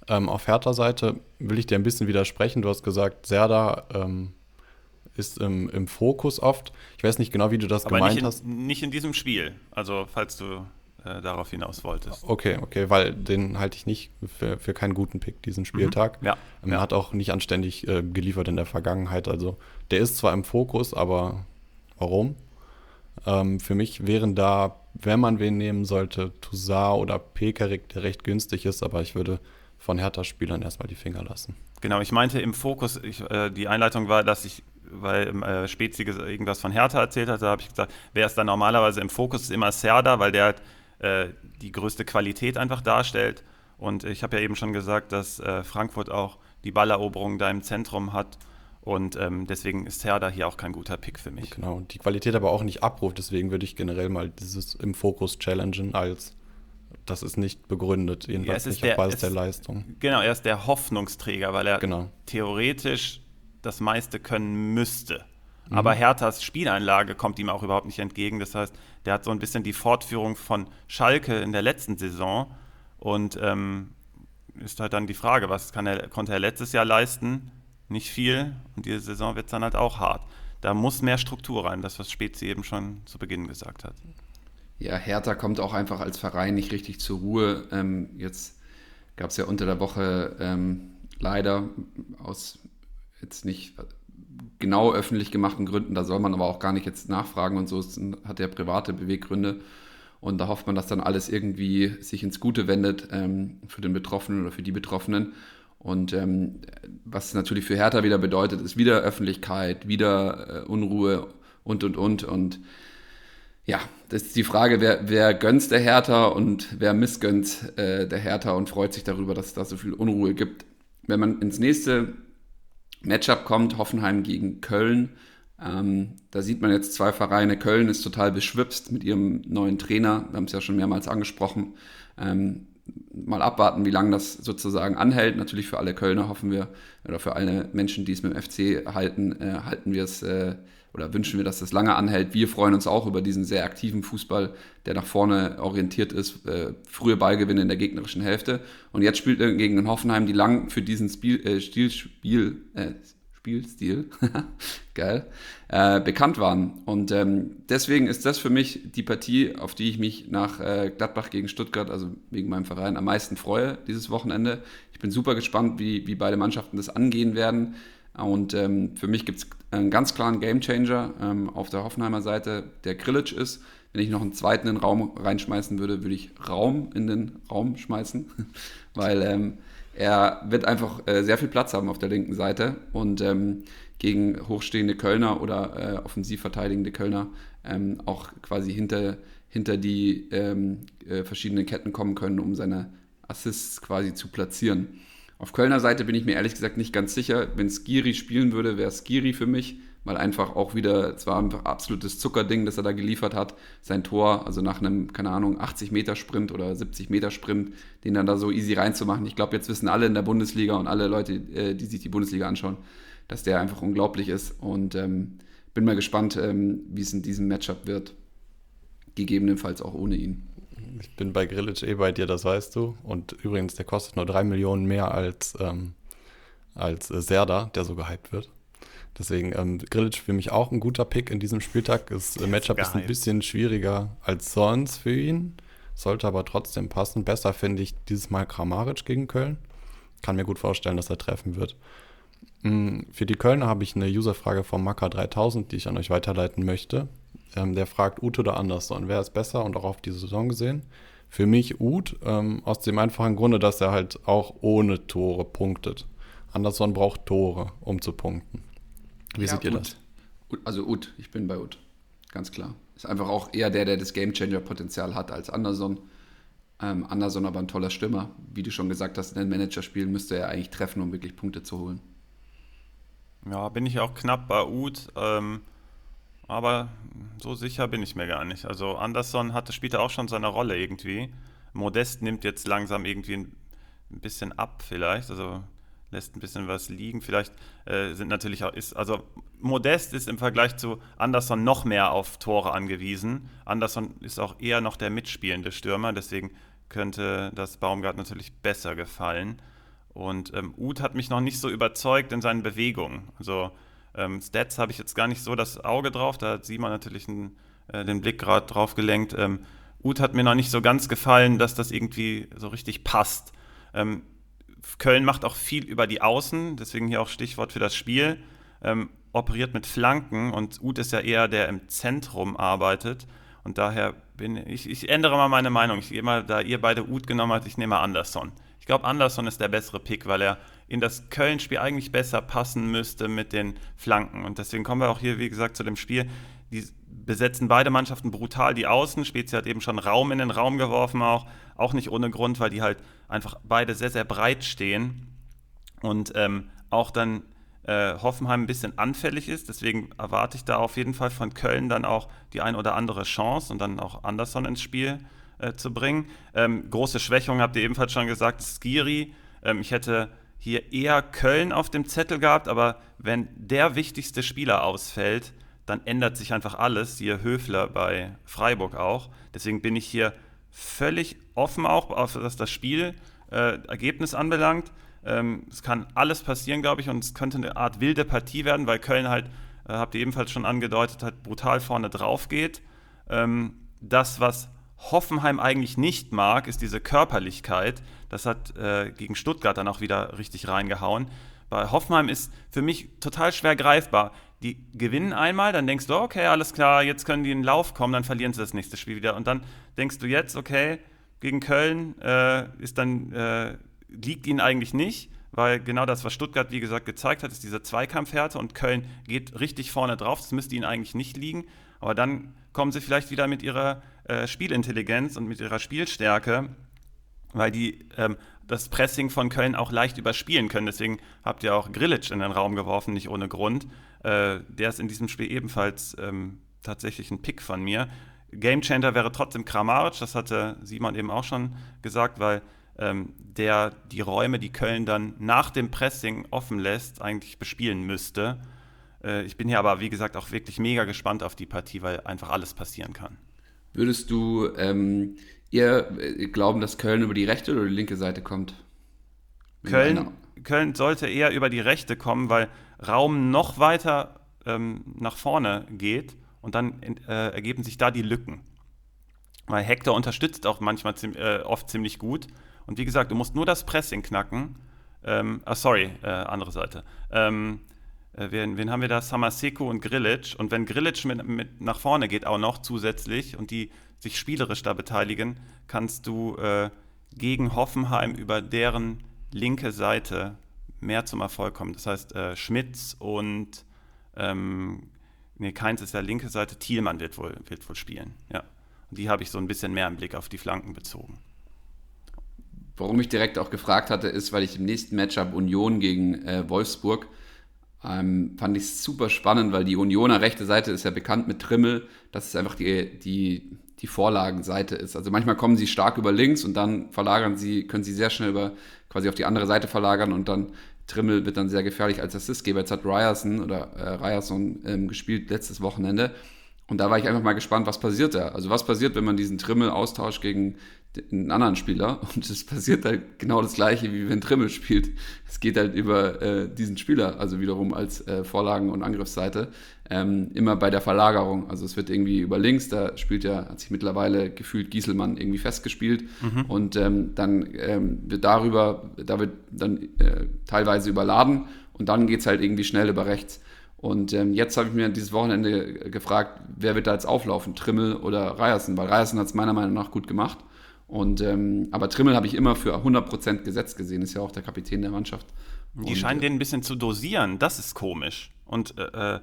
Ähm, auf Hertha-Seite will ich dir ein bisschen widersprechen. Du hast gesagt, Serda ähm, ist im, im, Fokus oft. Ich weiß nicht genau, wie du das Aber gemeint nicht in, hast. Nicht in diesem Spiel, also falls du äh, darauf hinaus wolltest. Okay, okay, weil den halte ich nicht für, für keinen guten Pick, diesen mhm. Spieltag. Mhm, ja. Ähm, er hat auch nicht anständig äh, geliefert in der Vergangenheit. Also der ist zwar im Fokus, aber warum? Ähm, für mich wären da wenn man wen nehmen sollte, Toussaint oder Pekarik, der recht günstig ist, aber ich würde von Hertha-Spielern erstmal die Finger lassen. Genau, ich meinte im Fokus, ich, äh, die Einleitung war, dass ich, weil äh, Spezi irgendwas von Hertha erzählt hat, da habe ich gesagt, wer ist da normalerweise im Fokus, ist immer Serda, weil der halt, äh, die größte Qualität einfach darstellt. Und ich habe ja eben schon gesagt, dass äh, Frankfurt auch die Balleroberung da im Zentrum hat und ähm, deswegen ist Herder hier auch kein guter Pick für mich. Genau, die Qualität aber auch nicht abruft. Deswegen würde ich generell mal dieses im Fokus challengen als das ist nicht begründet, jedenfalls ja, nicht der, auf Basis der Leistung. Genau, er ist der Hoffnungsträger, weil er genau. theoretisch das meiste können müsste. Mhm. Aber Herthas Spieleinlage kommt ihm auch überhaupt nicht entgegen. Das heißt, der hat so ein bisschen die Fortführung von Schalke in der letzten Saison. Und ähm, ist halt dann die Frage, was er, konnte er letztes Jahr leisten? nicht viel und diese Saison wird es dann halt auch hart. Da muss mehr Struktur rein, das, was Spezi eben schon zu Beginn gesagt hat. Ja, Hertha kommt auch einfach als Verein nicht richtig zur Ruhe. Ähm, jetzt gab es ja unter der Woche ähm, leider aus jetzt nicht genau öffentlich gemachten Gründen, da soll man aber auch gar nicht jetzt nachfragen und so, es hat ja private Beweggründe. Und da hofft man, dass dann alles irgendwie sich ins Gute wendet ähm, für den Betroffenen oder für die Betroffenen. Und ähm, was natürlich für Hertha wieder bedeutet, ist wieder Öffentlichkeit, wieder äh, Unruhe und, und, und. Und ja, das ist die Frage, wer, wer gönnt der Hertha und wer missgönnt äh, der Hertha und freut sich darüber, dass es da so viel Unruhe gibt. Wenn man ins nächste Matchup kommt, Hoffenheim gegen Köln, ähm, da sieht man jetzt zwei Vereine. Köln ist total beschwipst mit ihrem neuen Trainer. Wir haben es ja schon mehrmals angesprochen. Ähm, mal abwarten, wie lange das sozusagen anhält. Natürlich für alle Kölner hoffen wir, oder für alle Menschen, die es mit dem FC halten, äh, halten wir es äh, oder wünschen wir, dass das lange anhält. Wir freuen uns auch über diesen sehr aktiven Fußball, der nach vorne orientiert ist, äh, frühe Ballgewinne in der gegnerischen Hälfte. Und jetzt spielt er gegen den Hoffenheim, die lang für diesen Spiel, äh, Stil, Spiel, äh, Spielstil, geil, äh, bekannt waren. Und ähm, deswegen ist das für mich die Partie, auf die ich mich nach äh, Gladbach gegen Stuttgart, also wegen meinem Verein, am meisten freue dieses Wochenende. Ich bin super gespannt, wie, wie beide Mannschaften das angehen werden. Und ähm, für mich gibt es einen ganz klaren Gamechanger ähm, auf der Hoffenheimer Seite, der Grillitsch ist. Wenn ich noch einen zweiten in den Raum reinschmeißen würde, würde ich Raum in den Raum schmeißen, weil ähm, Er wird einfach äh, sehr viel Platz haben auf der linken Seite und ähm, gegen hochstehende Kölner oder äh, offensiv verteidigende Kölner ähm, auch quasi hinter, hinter die ähm, äh, verschiedenen Ketten kommen können, um seine Assists quasi zu platzieren. Auf Kölner Seite bin ich mir ehrlich gesagt nicht ganz sicher. Wenn Skiri spielen würde, wäre Skiri für mich, weil einfach auch wieder, es war einfach absolutes Zuckerding, das er da geliefert hat. Sein Tor, also nach einem, keine Ahnung, 80 Meter Sprint oder 70 Meter Sprint, den dann da so easy reinzumachen. Ich glaube, jetzt wissen alle in der Bundesliga und alle Leute, äh, die sich die Bundesliga anschauen, dass der einfach unglaublich ist. Und ähm, bin mal gespannt, ähm, wie es in diesem Matchup wird. Gegebenenfalls auch ohne ihn. Ich bin bei Grillage eh bei dir, das weißt du. Und übrigens, der kostet nur 3 Millionen mehr als, ähm, als äh, Serda, der so gehypt wird. Deswegen, ähm, Grillage für mich auch ein guter Pick in diesem Spieltag. Das äh, Matchup ist ein bisschen schwieriger als sonst für ihn, sollte aber trotzdem passen. Besser finde ich dieses Mal Kramaric gegen Köln. Kann mir gut vorstellen, dass er treffen wird. Mm, für die Kölner habe ich eine Userfrage vom Maka3000, die ich an euch weiterleiten möchte. Ähm, der fragt Ute oder Anderson, wer ist besser und auch auf die Saison gesehen? Für mich Ut, ähm, aus dem einfachen Grunde, dass er halt auch ohne Tore punktet. Anderson braucht Tore, um zu punkten. Wie ja, seht ihr Ut. das? Also Ut, ich bin bei Ut, ganz klar. Ist einfach auch eher der, der das Gamechanger-Potenzial hat als Anderson. Ähm, Anderson aber ein toller Stürmer. Wie du schon gesagt hast, in den Managerspielen müsste er eigentlich treffen, um wirklich Punkte zu holen. Ja, bin ich auch knapp bei Uth. Ähm, aber so sicher bin ich mir gar nicht. Also Anderson hatte später auch schon seine Rolle irgendwie. Modest nimmt jetzt langsam irgendwie ein, bisschen ab vielleicht. Also lässt ein bisschen was liegen. Vielleicht äh, sind natürlich auch, ist, also Modest ist im Vergleich zu Anderson noch mehr auf Tore angewiesen. Anderson ist auch eher noch der mitspielende Stürmer, deswegen könnte das Baumgart natürlich besser gefallen. Und ähm, Uth hat mich noch nicht so überzeugt in seinen Bewegungen. Also ähm, Stats habe ich jetzt gar nicht so das Auge drauf, da hat Simon natürlich einen, äh, den Blick gerade drauf gelenkt. Ähm, Uth hat mir noch nicht so ganz gefallen, dass das irgendwie so richtig passt. Ähm, Köln macht auch viel über die Außen, deswegen hier auch Stichwort für das Spiel. Ähm, operiert mit Flanken und Uth ist ja eher der im Zentrum arbeitet. Und daher bin ich, ich ändere mal meine Meinung. Ich gehe mal, da ihr beide Uth genommen habt, ich nehme Anderson. Ich glaube, Anderson ist der bessere Pick, weil er in das Köln-Spiel eigentlich besser passen müsste mit den Flanken. Und deswegen kommen wir auch hier, wie gesagt, zu dem Spiel. Die besetzen beide Mannschaften brutal die Außen. Spezi hat eben schon Raum in den Raum geworfen, auch, auch nicht ohne Grund, weil die halt einfach beide sehr, sehr breit stehen. Und ähm, auch dann äh, Hoffenheim ein bisschen anfällig ist. Deswegen erwarte ich da auf jeden Fall von Köln dann auch die ein oder andere Chance und dann auch Anderson ins Spiel äh, zu bringen. Ähm, große Schwächung habt ihr ebenfalls schon gesagt, Skiri. Ähm, ich hätte hier eher Köln auf dem Zettel gehabt, aber wenn der wichtigste Spieler ausfällt, dann ändert sich einfach alles. Hier Höfler bei Freiburg auch. Deswegen bin ich hier völlig offen auch, was das Spiel äh, Ergebnis anbelangt. Ähm, es kann alles passieren, glaube ich, und es könnte eine Art wilde Partie werden, weil Köln halt, äh, habt ihr ebenfalls schon angedeutet, halt brutal vorne drauf geht. Ähm, das, was Hoffenheim eigentlich nicht mag, ist diese Körperlichkeit. Das hat äh, gegen Stuttgart dann auch wieder richtig reingehauen. Bei Hoffenheim ist für mich total schwer greifbar. Die gewinnen einmal, dann denkst du, okay, alles klar, jetzt können die in den Lauf kommen, dann verlieren sie das nächste Spiel wieder. Und dann denkst du jetzt, okay, gegen Köln äh, ist dann, äh, liegt ihnen eigentlich nicht, weil genau das, was Stuttgart, wie gesagt, gezeigt hat, ist diese Zweikampfhärte und Köln geht richtig vorne drauf. Das müsste ihnen eigentlich nicht liegen. Aber dann kommen sie vielleicht wieder mit ihrer äh, Spielintelligenz und mit ihrer Spielstärke, weil die ähm, das Pressing von Köln auch leicht überspielen können. Deswegen habt ihr auch Grillitsch in den Raum geworfen, nicht ohne Grund. Äh, der ist in diesem Spiel ebenfalls ähm, tatsächlich ein Pick von mir. Gamechanger wäre trotzdem Kramaric, das hatte Simon eben auch schon gesagt, weil ähm, der die Räume, die Köln dann nach dem Pressing offen lässt, eigentlich bespielen müsste. Äh, ich bin hier aber, wie gesagt, auch wirklich mega gespannt auf die Partie, weil einfach alles passieren kann. Würdest du ähm, eher äh, glauben, dass Köln über die rechte oder die linke Seite kommt? Köln, Köln sollte eher über die rechte kommen, weil Raum noch weiter ähm, nach vorne geht und dann äh, ergeben sich da die Lücken. Weil Hector unterstützt auch manchmal äh, oft ziemlich gut. Und wie gesagt, du musst nur das Pressing knacken. Ähm, ah, sorry, äh, andere Seite. Ähm, äh, wen, wen, haben wir da? Samaseko und Grilic. Und wenn Grilic mit, mit, nach vorne geht auch noch zusätzlich und die sich spielerisch da beteiligen, kannst du äh, gegen Hoffenheim über deren linke Seite mehr zum Erfolg kommt. Das heißt, äh, Schmitz und ähm, nee, Keins ist der linke Seite, Thielmann wird wohl, wird wohl spielen. Ja. Und die habe ich so ein bisschen mehr im Blick auf die Flanken bezogen. Warum ich direkt auch gefragt hatte, ist, weil ich im nächsten Matchup Union gegen äh, Wolfsburg ähm, fand ich super spannend, weil die Unioner rechte Seite ist ja bekannt mit Trimmel, dass es einfach die, die, die Vorlagenseite ist. Also manchmal kommen sie stark über links und dann verlagern sie, können sie sehr schnell über quasi auf die andere Seite verlagern und dann Trimmel wird dann sehr gefährlich als Assistgeber. Jetzt hat Ryerson oder äh, Ryerson ähm, gespielt letztes Wochenende. Und da war ich einfach mal gespannt, was passiert da. Also was passiert, wenn man diesen Trimmel austauscht gegen einen anderen Spieler und es passiert halt genau das gleiche, wie wenn Trimmel spielt. Es geht halt über äh, diesen Spieler, also wiederum als äh, Vorlagen- und Angriffsseite, ähm, immer bei der Verlagerung. Also es wird irgendwie über links, da spielt ja, hat sich mittlerweile gefühlt Gieselmann irgendwie festgespielt mhm. und ähm, dann ähm, wird darüber, da wird dann äh, teilweise überladen und dann geht es halt irgendwie schnell über rechts. Und ähm, jetzt habe ich mir dieses Wochenende gefragt, wer wird da jetzt auflaufen, Trimmel oder Ryerson? Weil Ryerson hat es meiner Meinung nach gut gemacht. Und, ähm, aber Trimmel habe ich immer für 100% gesetzt gesehen, ist ja auch der Kapitän der Mannschaft. Die und, scheinen den ein bisschen zu dosieren, das ist komisch. Und äh, äh,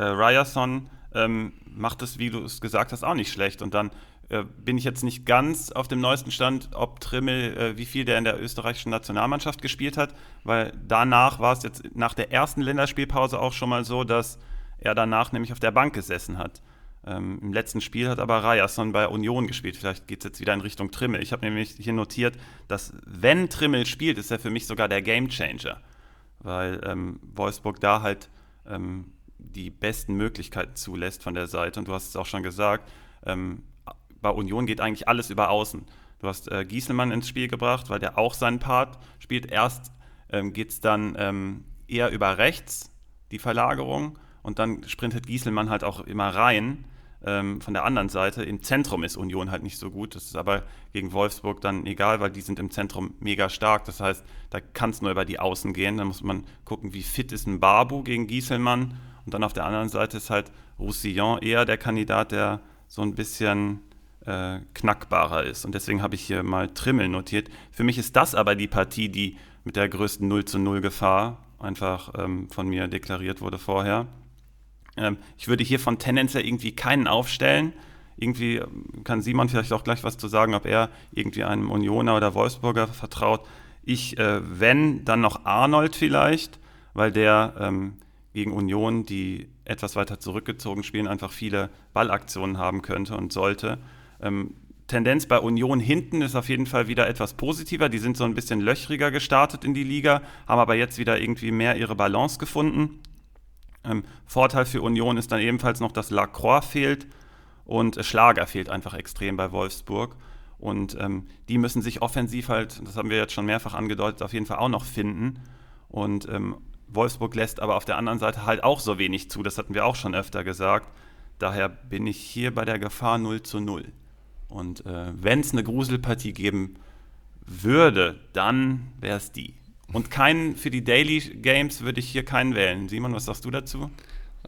Ryerson ähm, macht es, wie du es gesagt hast, auch nicht schlecht. Und dann äh, bin ich jetzt nicht ganz auf dem neuesten Stand, ob Trimmel, äh, wie viel der in der österreichischen Nationalmannschaft gespielt hat, weil danach war es jetzt nach der ersten Länderspielpause auch schon mal so, dass er danach nämlich auf der Bank gesessen hat. Ähm, Im letzten Spiel hat aber Ryerson bei Union gespielt. Vielleicht geht es jetzt wieder in Richtung Trimmel. Ich habe nämlich hier notiert, dass wenn Trimmel spielt, ist er für mich sogar der Gamechanger. Weil ähm, Wolfsburg da halt ähm, die besten Möglichkeiten zulässt von der Seite. Und du hast es auch schon gesagt, ähm, bei Union geht eigentlich alles über Außen. Du hast äh, Gieselmann ins Spiel gebracht, weil der auch seinen Part spielt. Erst ähm, geht es dann ähm, eher über rechts, die Verlagerung. Und dann sprintet Gieselmann halt auch immer rein ähm, von der anderen Seite. Im Zentrum ist Union halt nicht so gut. Das ist aber gegen Wolfsburg dann egal, weil die sind im Zentrum mega stark. Das heißt, da kann es nur über die Außen gehen. Da muss man gucken, wie fit ist ein Barbu gegen Gieselmann. Und dann auf der anderen Seite ist halt Roussillon eher der Kandidat, der so ein bisschen äh, knackbarer ist. Und deswegen habe ich hier mal Trimmel notiert. Für mich ist das aber die Partie, die mit der größten 0 zu 0 Gefahr einfach ähm, von mir deklariert wurde vorher. Ähm, ich würde hier von tendenziell irgendwie keinen aufstellen. Irgendwie ähm, kann Simon vielleicht auch gleich was zu sagen, ob er irgendwie einem Unioner oder Wolfsburger vertraut. Ich, äh, wenn, dann noch Arnold vielleicht, weil der ähm, gegen Union, die etwas weiter zurückgezogen spielen, einfach viele Ballaktionen haben könnte und sollte. Ähm, Tendenz bei Union hinten ist auf jeden Fall wieder etwas positiver. Die sind so ein bisschen löchriger gestartet in die Liga, haben aber jetzt wieder irgendwie mehr ihre Balance gefunden. Ähm, Vorteil für Union ist dann ebenfalls noch, dass Lacroix fehlt und Schlager fehlt einfach extrem bei Wolfsburg. Und ähm, die müssen sich offensiv halt, das haben wir jetzt schon mehrfach angedeutet, auf jeden Fall auch noch finden. Und ähm, Wolfsburg lässt aber auf der anderen Seite halt auch so wenig zu, das hatten wir auch schon öfter gesagt. Daher bin ich hier bei der Gefahr 0 zu 0. Und äh, wenn es eine Gruselpartie geben würde, dann wäre es die. Und keinen für die Daily Games würde ich hier keinen wählen. Simon, was sagst du dazu?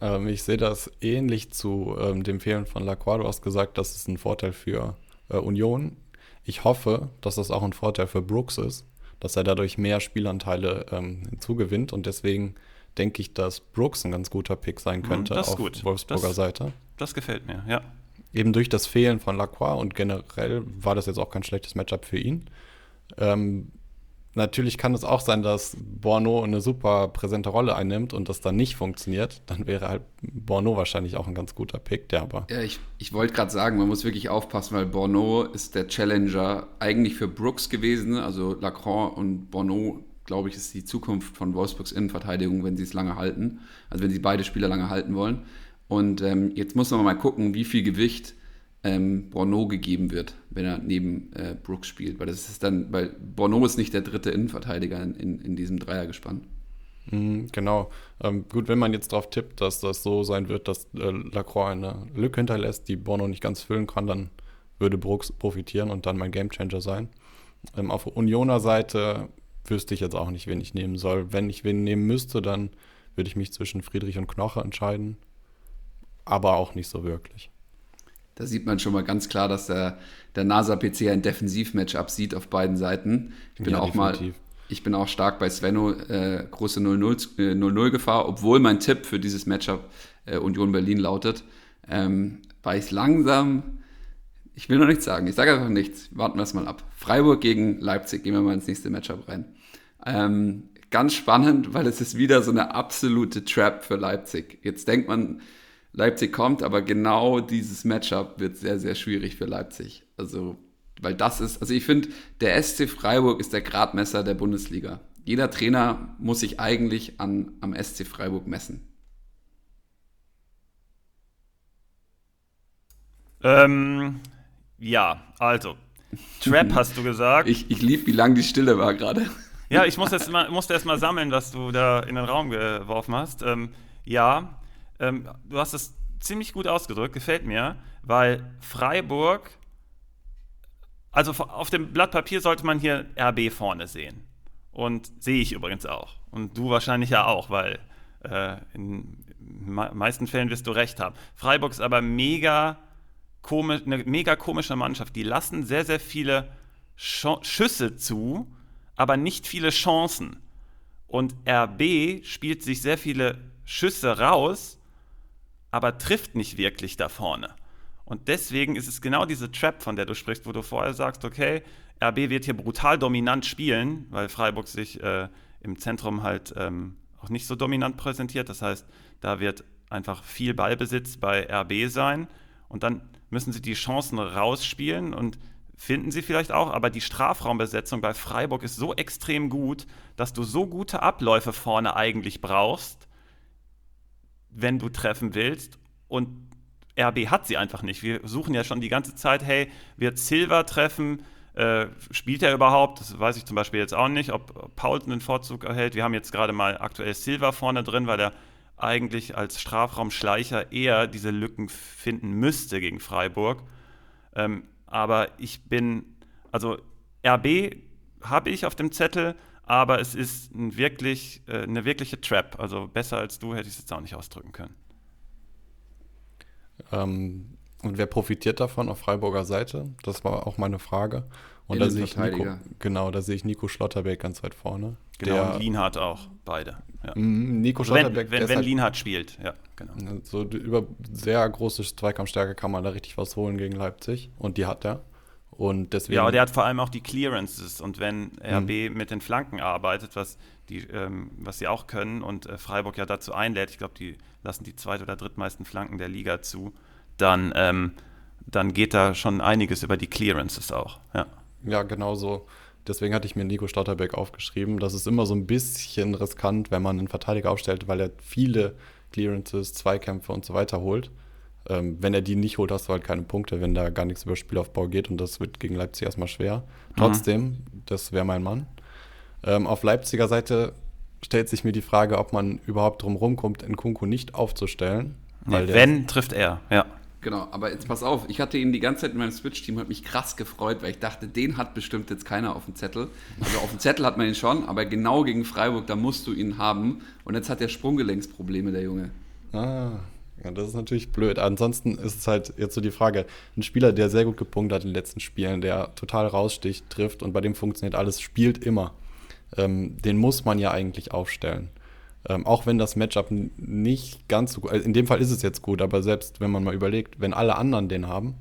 Ähm, ich sehe das ähnlich zu ähm, dem Fehlen von Lacroix. Du hast gesagt, das ist ein Vorteil für äh, Union. Ich hoffe, dass das auch ein Vorteil für Brooks ist, dass er dadurch mehr Spielanteile ähm, hinzugewinnt. Und deswegen denke ich, dass Brooks ein ganz guter Pick sein hm, könnte auf gut. Wolfsburger das, Seite. Das gefällt mir, ja. Eben durch das Fehlen von Lacroix und generell war das jetzt auch kein schlechtes Matchup für ihn. Ähm, Natürlich kann es auch sein, dass Borno eine super präsente Rolle einnimmt und das dann nicht funktioniert. Dann wäre halt Borno wahrscheinlich auch ein ganz guter Pick, der aber. Ja, ich, ich wollte gerade sagen, man muss wirklich aufpassen, weil Borno ist der Challenger eigentlich für Brooks gewesen. Also Lacroix und Borno, glaube ich, ist die Zukunft von Wolfsburgs Innenverteidigung, wenn sie es lange halten. Also wenn sie beide Spieler lange halten wollen. Und ähm, jetzt muss man mal gucken, wie viel Gewicht ähm, Borneau gegeben wird, wenn er neben äh, Brooks spielt. Weil das ist dann, weil Borneau ist nicht der dritte Innenverteidiger in, in, in diesem Dreiergespann. Mhm, genau. Ähm, gut, wenn man jetzt darauf tippt, dass das so sein wird, dass äh, Lacroix eine Lücke hinterlässt, die Borneau nicht ganz füllen kann, dann würde Brooks profitieren und dann mein Gamechanger sein. Ähm, auf Unioner Seite wüsste ich jetzt auch nicht, wen ich nehmen soll. Wenn ich wen nehmen müsste, dann würde ich mich zwischen Friedrich und Knoche entscheiden. Aber auch nicht so wirklich. Da sieht man schon mal ganz klar, dass der, der NASA-PC ein Defensiv-Matchup sieht auf beiden Seiten. Ich bin ja, auch definitiv. mal ich bin auch stark bei Svenno, äh, große 0-0-Gefahr, äh, obwohl mein Tipp für dieses Matchup äh, Union Berlin lautet, ähm, weil ich langsam, ich will noch nichts sagen, ich sage einfach nichts, warten wir es mal ab. Freiburg gegen Leipzig, gehen wir mal ins nächste Matchup rein. Ähm, ganz spannend, weil es ist wieder so eine absolute Trap für Leipzig. Jetzt denkt man, Leipzig kommt, aber genau dieses Matchup wird sehr, sehr schwierig für Leipzig. Also, weil das ist, also ich finde, der SC Freiburg ist der Gradmesser der Bundesliga. Jeder Trainer muss sich eigentlich an, am SC Freiburg messen. Ähm, ja, also, Trap hast du gesagt. Ich, ich liebe, wie lang die Stille war gerade. Ja, ich muss erst mal, musste erst mal sammeln, was du da in den Raum geworfen hast. Ähm, ja, ähm, du hast es ziemlich gut ausgedrückt, gefällt mir, weil Freiburg, also auf dem Blatt Papier sollte man hier RB vorne sehen. Und sehe ich übrigens auch. Und du wahrscheinlich ja auch, weil äh, in meisten Fällen wirst du recht haben. Freiburg ist aber mega komisch, eine mega komische Mannschaft. Die lassen sehr, sehr viele Sch Schüsse zu, aber nicht viele Chancen. Und RB spielt sich sehr viele Schüsse raus, aber trifft nicht wirklich da vorne. Und deswegen ist es genau diese Trap, von der du sprichst, wo du vorher sagst, okay, RB wird hier brutal dominant spielen, weil Freiburg sich äh, im Zentrum halt ähm, auch nicht so dominant präsentiert. Das heißt, da wird einfach viel Ballbesitz bei RB sein. Und dann müssen sie die Chancen rausspielen und finden sie vielleicht auch, aber die Strafraumbesetzung bei Freiburg ist so extrem gut, dass du so gute Abläufe vorne eigentlich brauchst, wenn du treffen willst. Und RB hat sie einfach nicht. Wir suchen ja schon die ganze Zeit, hey, wird Silva treffen? Äh, spielt er überhaupt? Das weiß ich zum Beispiel jetzt auch nicht, ob Paul einen Vorzug erhält. Wir haben jetzt gerade mal aktuell Silva vorne drin, weil er eigentlich als Strafraumschleicher eher diese Lücken finden müsste gegen Freiburg. Ähm, aber ich bin, also RB habe ich auf dem Zettel, aber es ist ein wirklich, äh, eine wirkliche Trap. Also besser als du hätte ich es jetzt auch nicht ausdrücken können. Ähm, und wer profitiert davon auf Freiburger Seite? Das war auch meine Frage. Und da sehe ich Nico, genau, da sehe ich Nico Schlotterbeck ganz weit vorne. Genau, der, und Lienhardt auch, beide. Ja. Nico Schlotterbeck. Wenn, wenn, wenn halt, Lienhardt spielt, ja, genau. So über sehr große Zweikampfstärke kann man da richtig was holen gegen Leipzig. Und die hat er. Und deswegen, ja, aber der hat vor allem auch die Clearances. Und wenn RB mhm. mit den Flanken arbeitet, was, die, ähm, was sie auch können und äh, Freiburg ja dazu einlädt, ich glaube, die lassen die zweit- oder drittmeisten Flanken der Liga zu, dann, ähm, dann geht da schon einiges über die Clearances auch. Ja. Ja, genau so. Deswegen hatte ich mir Nico Stotterbeck aufgeschrieben. Das ist immer so ein bisschen riskant, wenn man einen Verteidiger aufstellt, weil er viele Clearances, Zweikämpfe und so weiter holt. Ähm, wenn er die nicht holt, hast du halt keine Punkte, wenn da gar nichts über Spielaufbau geht und das wird gegen Leipzig erstmal schwer. Mhm. Trotzdem, das wäre mein Mann. Ähm, auf Leipziger Seite stellt sich mir die Frage, ob man überhaupt drum rumkommt, Nkunku nicht aufzustellen. Nee, wenn, trifft er, ja. Genau, aber jetzt pass auf, ich hatte ihn die ganze Zeit in meinem Switch-Team, hat mich krass gefreut, weil ich dachte, den hat bestimmt jetzt keiner auf dem Zettel. Also auf dem Zettel hat man ihn schon, aber genau gegen Freiburg, da musst du ihn haben. Und jetzt hat er Sprunggelenksprobleme, der Junge. Ah, ja, das ist natürlich blöd. Ansonsten ist es halt jetzt so die Frage, ein Spieler, der sehr gut gepunktet hat in den letzten Spielen, der total raussticht, trifft und bei dem funktioniert alles, spielt immer. Ähm, den muss man ja eigentlich aufstellen. Ähm, auch wenn das Matchup nicht ganz so gut, also in dem Fall ist es jetzt gut, aber selbst wenn man mal überlegt, wenn alle anderen den haben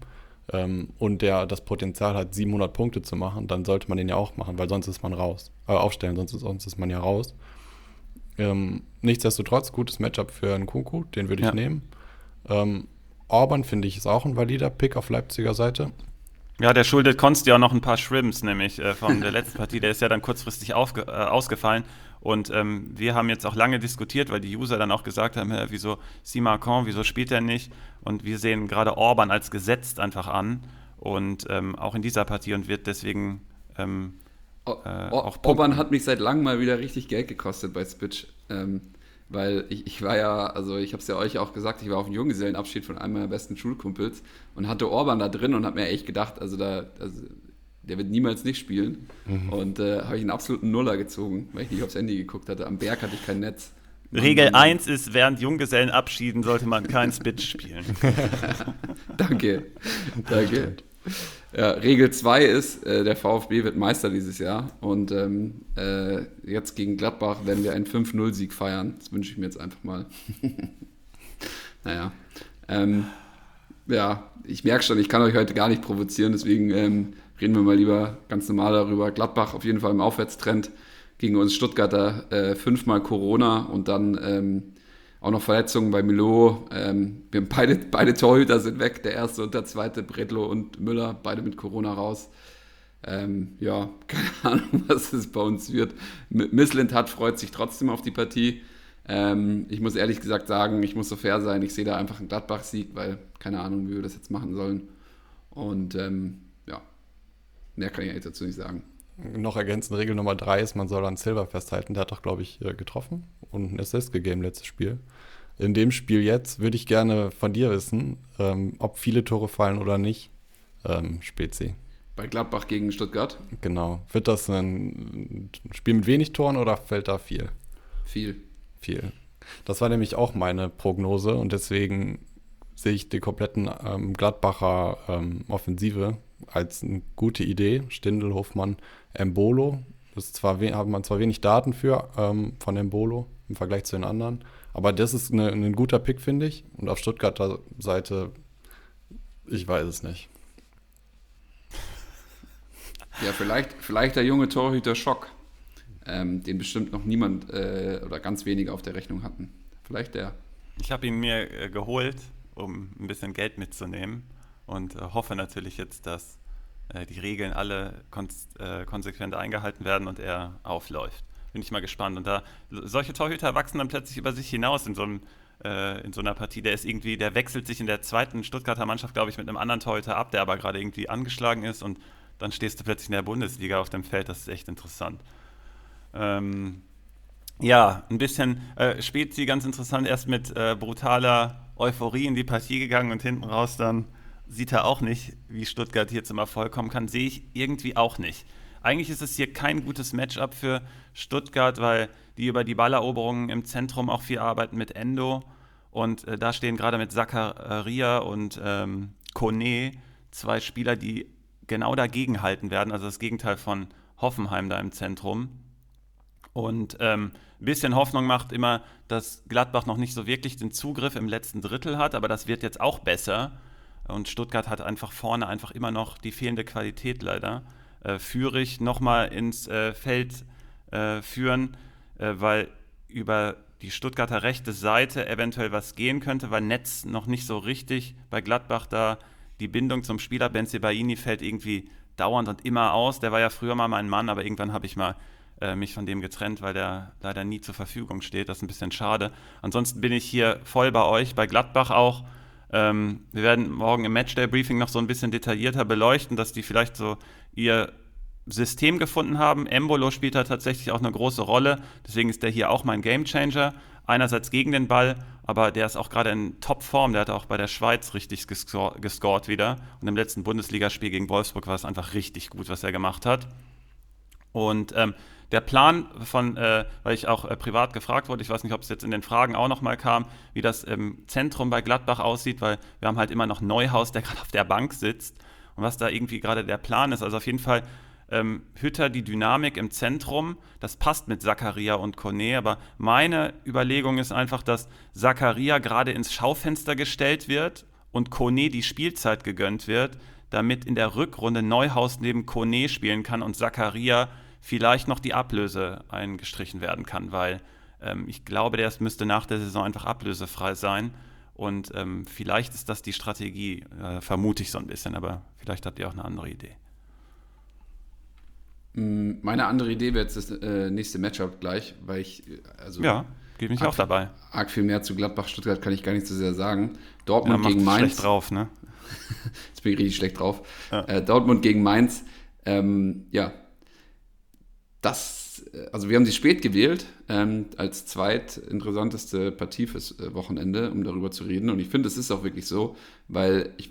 ähm, und der das Potenzial hat, 700 Punkte zu machen, dann sollte man den ja auch machen, weil sonst ist man raus. Äh, aufstellen, sonst ist, sonst ist man ja raus. Ähm, nichtsdestotrotz, gutes Matchup für einen Kuku, den würde ich ja. nehmen. Ähm, Orban finde ich ist auch ein valider Pick auf Leipziger Seite. Ja, der schuldet Konsti auch noch ein paar Shrimps, nämlich äh, von der letzten Partie. Der ist ja dann kurzfristig äh, ausgefallen. Und ähm, wir haben jetzt auch lange diskutiert, weil die User dann auch gesagt haben, äh, wieso Simakon, wieso spielt er nicht? Und wir sehen gerade Orban als gesetzt einfach an. Und ähm, auch in dieser Partie und wird deswegen ähm, äh, auch Orban hat mich seit langem mal wieder richtig Geld gekostet bei Spitch. Ähm, weil ich, ich war ja, also ich habe es ja euch auch gesagt, ich war auf einem Junggesellenabschied von einem meiner besten Schulkumpels und hatte Orban da drin und habe mir echt gedacht, also da, also der wird niemals nicht spielen. Mhm. Und äh, habe ich einen absoluten Nuller gezogen, weil ich nicht aufs Handy geguckt hatte. Am Berg hatte ich kein Netz. Regel 1 ist, während Junggesellenabschieden sollte man keinen Spitch spielen. danke, danke. Ja, Regel 2 ist, äh, der VfB wird Meister dieses Jahr und ähm, äh, jetzt gegen Gladbach werden wir einen 5-0-Sieg feiern. Das wünsche ich mir jetzt einfach mal. naja. Ähm, ja, ich merke schon, ich kann euch heute gar nicht provozieren, deswegen ähm, reden wir mal lieber ganz normal darüber. Gladbach auf jeden Fall im Aufwärtstrend gegen uns Stuttgarter äh, fünfmal Corona und dann ähm, auch noch Verletzungen bei Milo. Ähm, wir haben beide, beide Torhüter sind weg, der erste und der zweite, Bredlo und Müller, beide mit Corona raus. Ähm, ja, keine Ahnung, was es bei uns wird. Missland hat freut sich trotzdem auf die Partie. Ähm, ich muss ehrlich gesagt sagen, ich muss so fair sein, ich sehe da einfach einen Gladbach-Sieg, weil keine Ahnung, wie wir das jetzt machen sollen. Und ähm, ja, mehr kann ich jetzt dazu nicht sagen. Noch ergänzend, Regel Nummer drei ist, man soll an Silver festhalten. Der hat doch, glaube ich, äh, getroffen und einen Assist gegeben letztes Spiel. In dem Spiel jetzt würde ich gerne von dir wissen, ähm, ob viele Tore fallen oder nicht. Ähm, Spezi. Bei Gladbach gegen Stuttgart? Genau. Wird das ein Spiel mit wenig Toren oder fällt da viel? Viel. Viel. Das war nämlich auch meine Prognose und deswegen sehe ich die kompletten ähm, Gladbacher ähm, Offensive als eine gute Idee. Stindel, Hofmann, Embolo. Das zwar hat man zwar wenig Daten für ähm, von Embolo im Vergleich zu den anderen, aber das ist eine, ein guter Pick, finde ich. Und auf Stuttgarter Seite, ich weiß es nicht. Ja, vielleicht, vielleicht der junge Torhüter Schock, ähm, den bestimmt noch niemand äh, oder ganz wenige auf der Rechnung hatten. Vielleicht der. Ich habe ihn mir äh, geholt, um ein bisschen Geld mitzunehmen und äh, hoffe natürlich jetzt, dass äh, die Regeln alle äh, konsequent eingehalten werden und er aufläuft. Bin ich mal gespannt. Und da solche Torhüter wachsen dann plötzlich über sich hinaus in so einem äh, in so einer Partie. Der ist irgendwie, der wechselt sich in der zweiten Stuttgarter Mannschaft, glaube ich, mit einem anderen Torhüter ab, der aber gerade irgendwie angeschlagen ist und dann stehst du plötzlich in der Bundesliga auf dem Feld. Das ist echt interessant. Ähm, ja, ein bisschen äh, Spezi, ganz interessant, erst mit äh, brutaler Euphorie in die Partie gegangen und hinten raus dann sieht er auch nicht, wie Stuttgart hier zum Erfolg kommen kann. Sehe ich irgendwie auch nicht. Eigentlich ist es hier kein gutes Matchup für Stuttgart, weil die über die Balleroberungen im Zentrum auch viel arbeiten mit Endo. Und äh, da stehen gerade mit Zakaria und ähm, Kone zwei Spieler, die genau dagegen halten werden. Also das Gegenteil von Hoffenheim da im Zentrum. Und ähm, ein bisschen Hoffnung macht immer, dass Gladbach noch nicht so wirklich den Zugriff im letzten Drittel hat, aber das wird jetzt auch besser. Und Stuttgart hat einfach vorne einfach immer noch die fehlende Qualität leider. Äh, Führig nochmal ins äh, Feld äh, führen, äh, weil über die Stuttgarter rechte Seite eventuell was gehen könnte, weil Netz noch nicht so richtig bei Gladbach da die Bindung zum Spieler Benzebaini fällt irgendwie dauernd und immer aus. Der war ja früher mal mein Mann, aber irgendwann habe ich mal äh, mich von dem getrennt, weil der leider nie zur Verfügung steht. Das ist ein bisschen schade. Ansonsten bin ich hier voll bei euch, bei Gladbach auch. Ähm, wir werden morgen im Matchday-Briefing noch so ein bisschen detaillierter beleuchten, dass die vielleicht so ihr System gefunden haben. Embolo spielt da tatsächlich auch eine große Rolle, deswegen ist der hier auch mein Gamechanger. Einerseits gegen den Ball, aber der ist auch gerade in Topform. Der hat auch bei der Schweiz richtig gescored, gescored wieder. Und im letzten Bundesligaspiel gegen Wolfsburg war es einfach richtig gut, was er gemacht hat. Und ähm, der Plan von, äh, weil ich auch äh, privat gefragt wurde, ich weiß nicht, ob es jetzt in den Fragen auch nochmal kam, wie das im Zentrum bei Gladbach aussieht, weil wir haben halt immer noch Neuhaus, der gerade auf der Bank sitzt und was da irgendwie gerade der Plan ist. Also auf jeden Fall ähm, Hütter die Dynamik im Zentrum, das passt mit Zakaria und Kone, aber meine Überlegung ist einfach, dass Zakaria gerade ins Schaufenster gestellt wird und Kone die Spielzeit gegönnt wird, damit in der Rückrunde Neuhaus neben Kone spielen kann und Zakaria vielleicht noch die Ablöse eingestrichen werden kann, weil ähm, ich glaube, der müsste nach der Saison einfach ablösefrei sein. Und ähm, vielleicht ist das die Strategie, äh, vermute ich so ein bisschen, aber vielleicht habt ihr auch eine andere Idee. Mm, meine andere Idee wäre jetzt das äh, nächste Matchup gleich, weil ich, äh, also. Ja, gebe mich arg, auch dabei. Arg viel mehr zu Gladbach-Stuttgart kann ich gar nicht so sehr sagen. Dortmund ja, gegen Mainz. schlecht drauf, ne? Jetzt bin ich richtig schlecht drauf. Ja. Äh, Dortmund gegen Mainz. Ähm, ja, das, äh, also wir haben sie spät gewählt ähm, als zweitinteressanteste Partie fürs äh, Wochenende, um darüber zu reden. Und ich finde, es ist auch wirklich so, weil ich,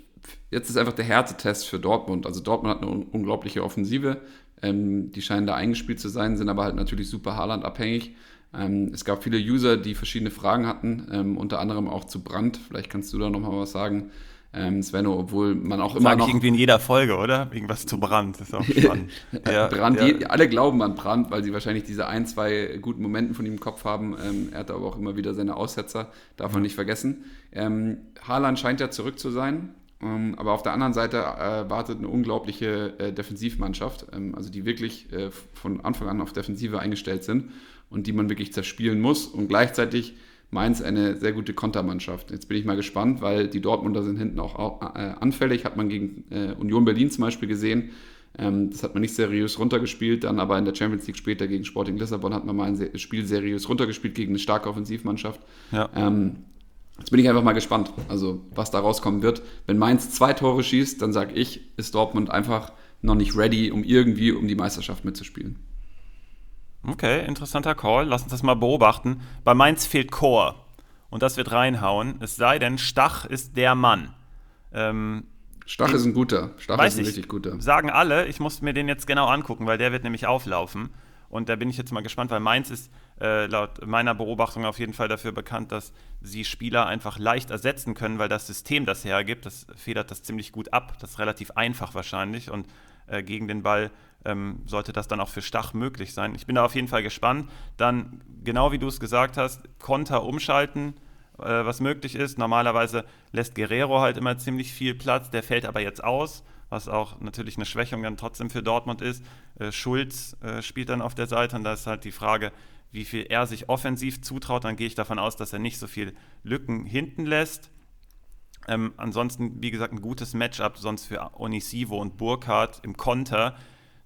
jetzt ist einfach der Härtetest für Dortmund. Also Dortmund hat eine un unglaubliche Offensive. Ähm, die scheinen da eingespielt zu sein, sind aber halt natürlich super Haaland-abhängig. Ähm, es gab viele User, die verschiedene Fragen hatten, ähm, unter anderem auch zu Brand. Vielleicht kannst du da nochmal was sagen. Ähm, Svenno, obwohl man auch Sag immer ich noch... irgendwie in jeder Folge, oder? Irgendwas zu Brand, das ist auch spannend. ja, Brand, ja. Die, alle glauben an Brand, weil sie wahrscheinlich diese ein, zwei guten Momente von ihm im Kopf haben. Ähm, er hat aber auch immer wieder seine Aussetzer, darf man nicht vergessen. Ähm, Haaland scheint ja zurück zu sein, ähm, aber auf der anderen Seite äh, wartet eine unglaubliche äh, Defensivmannschaft, ähm, also die wirklich äh, von Anfang an auf Defensive eingestellt sind und die man wirklich zerspielen muss und gleichzeitig Mainz eine sehr gute Kontermannschaft. Jetzt bin ich mal gespannt, weil die Dortmunder sind hinten auch äh, anfällig, hat man gegen äh, Union Berlin zum Beispiel gesehen. Ähm, das hat man nicht seriös runtergespielt, dann aber in der Champions League später gegen Sporting Lissabon hat man mal ein Spiel seriös runtergespielt gegen eine starke Offensivmannschaft. Ja. Ähm, jetzt bin ich einfach mal gespannt, also was da rauskommen wird. Wenn Mainz zwei Tore schießt, dann sage ich, ist Dortmund einfach noch nicht ready, um irgendwie um die Meisterschaft mitzuspielen. Okay, interessanter Call. Lass uns das mal beobachten. Bei Mainz fehlt Chor. Und das wird reinhauen. Es sei denn, Stach ist der Mann. Ähm, Stach ist ein guter. Stach ist ein ich, richtig guter. Sagen alle. Ich muss mir den jetzt genau angucken, weil der wird nämlich auflaufen. Und da bin ich jetzt mal gespannt, weil Mainz ist äh, laut meiner Beobachtung auf jeden Fall dafür bekannt, dass sie Spieler einfach leicht ersetzen können, weil das System das hergibt. Das federt das ziemlich gut ab. Das ist relativ einfach wahrscheinlich. Und äh, gegen den Ball ähm, sollte das dann auch für Stach möglich sein. Ich bin da auf jeden Fall gespannt. Dann, genau wie du es gesagt hast, Konter umschalten, äh, was möglich ist. Normalerweise lässt Guerrero halt immer ziemlich viel Platz, der fällt aber jetzt aus, was auch natürlich eine Schwächung dann trotzdem für Dortmund ist. Äh, Schulz äh, spielt dann auf der Seite und da ist halt die Frage, wie viel er sich offensiv zutraut. Dann gehe ich davon aus, dass er nicht so viel Lücken hinten lässt. Ähm, ansonsten, wie gesagt, ein gutes Matchup sonst für Onisivo und Burkhardt im Konter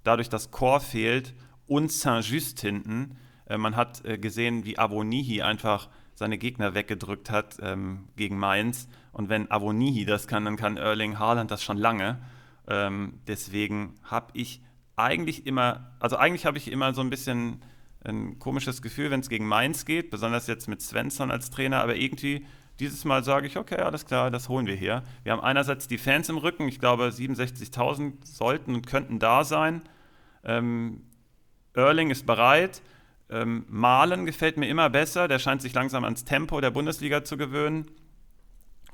dadurch, dass Chor fehlt und Saint-Just hinten. Äh, man hat äh, gesehen, wie Avonihi einfach seine Gegner weggedrückt hat ähm, gegen Mainz. Und wenn Avonihi das kann, dann kann Erling Haaland das schon lange. Ähm, deswegen habe ich eigentlich immer, also eigentlich habe ich immer so ein bisschen ein komisches Gefühl, wenn es gegen Mainz geht, besonders jetzt mit Svensson als Trainer, aber irgendwie dieses Mal sage ich, okay, alles klar, das holen wir hier. Wir haben einerseits die Fans im Rücken, ich glaube 67.000 sollten und könnten da sein. Ähm, Erling ist bereit. Ähm, Malen gefällt mir immer besser, der scheint sich langsam ans Tempo der Bundesliga zu gewöhnen.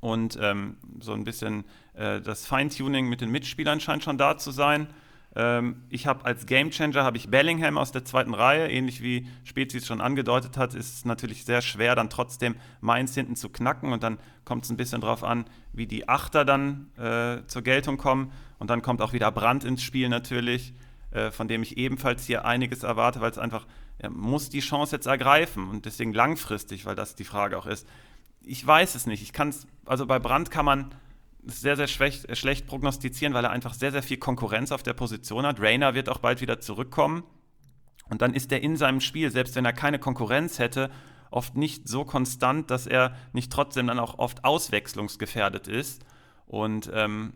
Und ähm, so ein bisschen äh, das Feintuning mit den Mitspielern scheint schon da zu sein. Ähm, ich habe als Gamechanger habe ich Bellingham aus der zweiten Reihe, ähnlich wie Spezies schon angedeutet hat, ist es natürlich sehr schwer, dann trotzdem Mainz hinten zu knacken und dann kommt es ein bisschen darauf an, wie die Achter dann äh, zur Geltung kommen und dann kommt auch wieder Brand ins Spiel natürlich, äh, von dem ich ebenfalls hier einiges erwarte, weil es einfach er muss die Chance jetzt ergreifen und deswegen langfristig, weil das die Frage auch ist. Ich weiß es nicht. Ich kann es, also bei Brand kann man sehr, sehr schlecht, äh, schlecht prognostizieren, weil er einfach sehr, sehr viel Konkurrenz auf der Position hat. Rainer wird auch bald wieder zurückkommen. Und dann ist er in seinem Spiel, selbst wenn er keine Konkurrenz hätte, oft nicht so konstant, dass er nicht trotzdem dann auch oft auswechslungsgefährdet ist. Und ähm,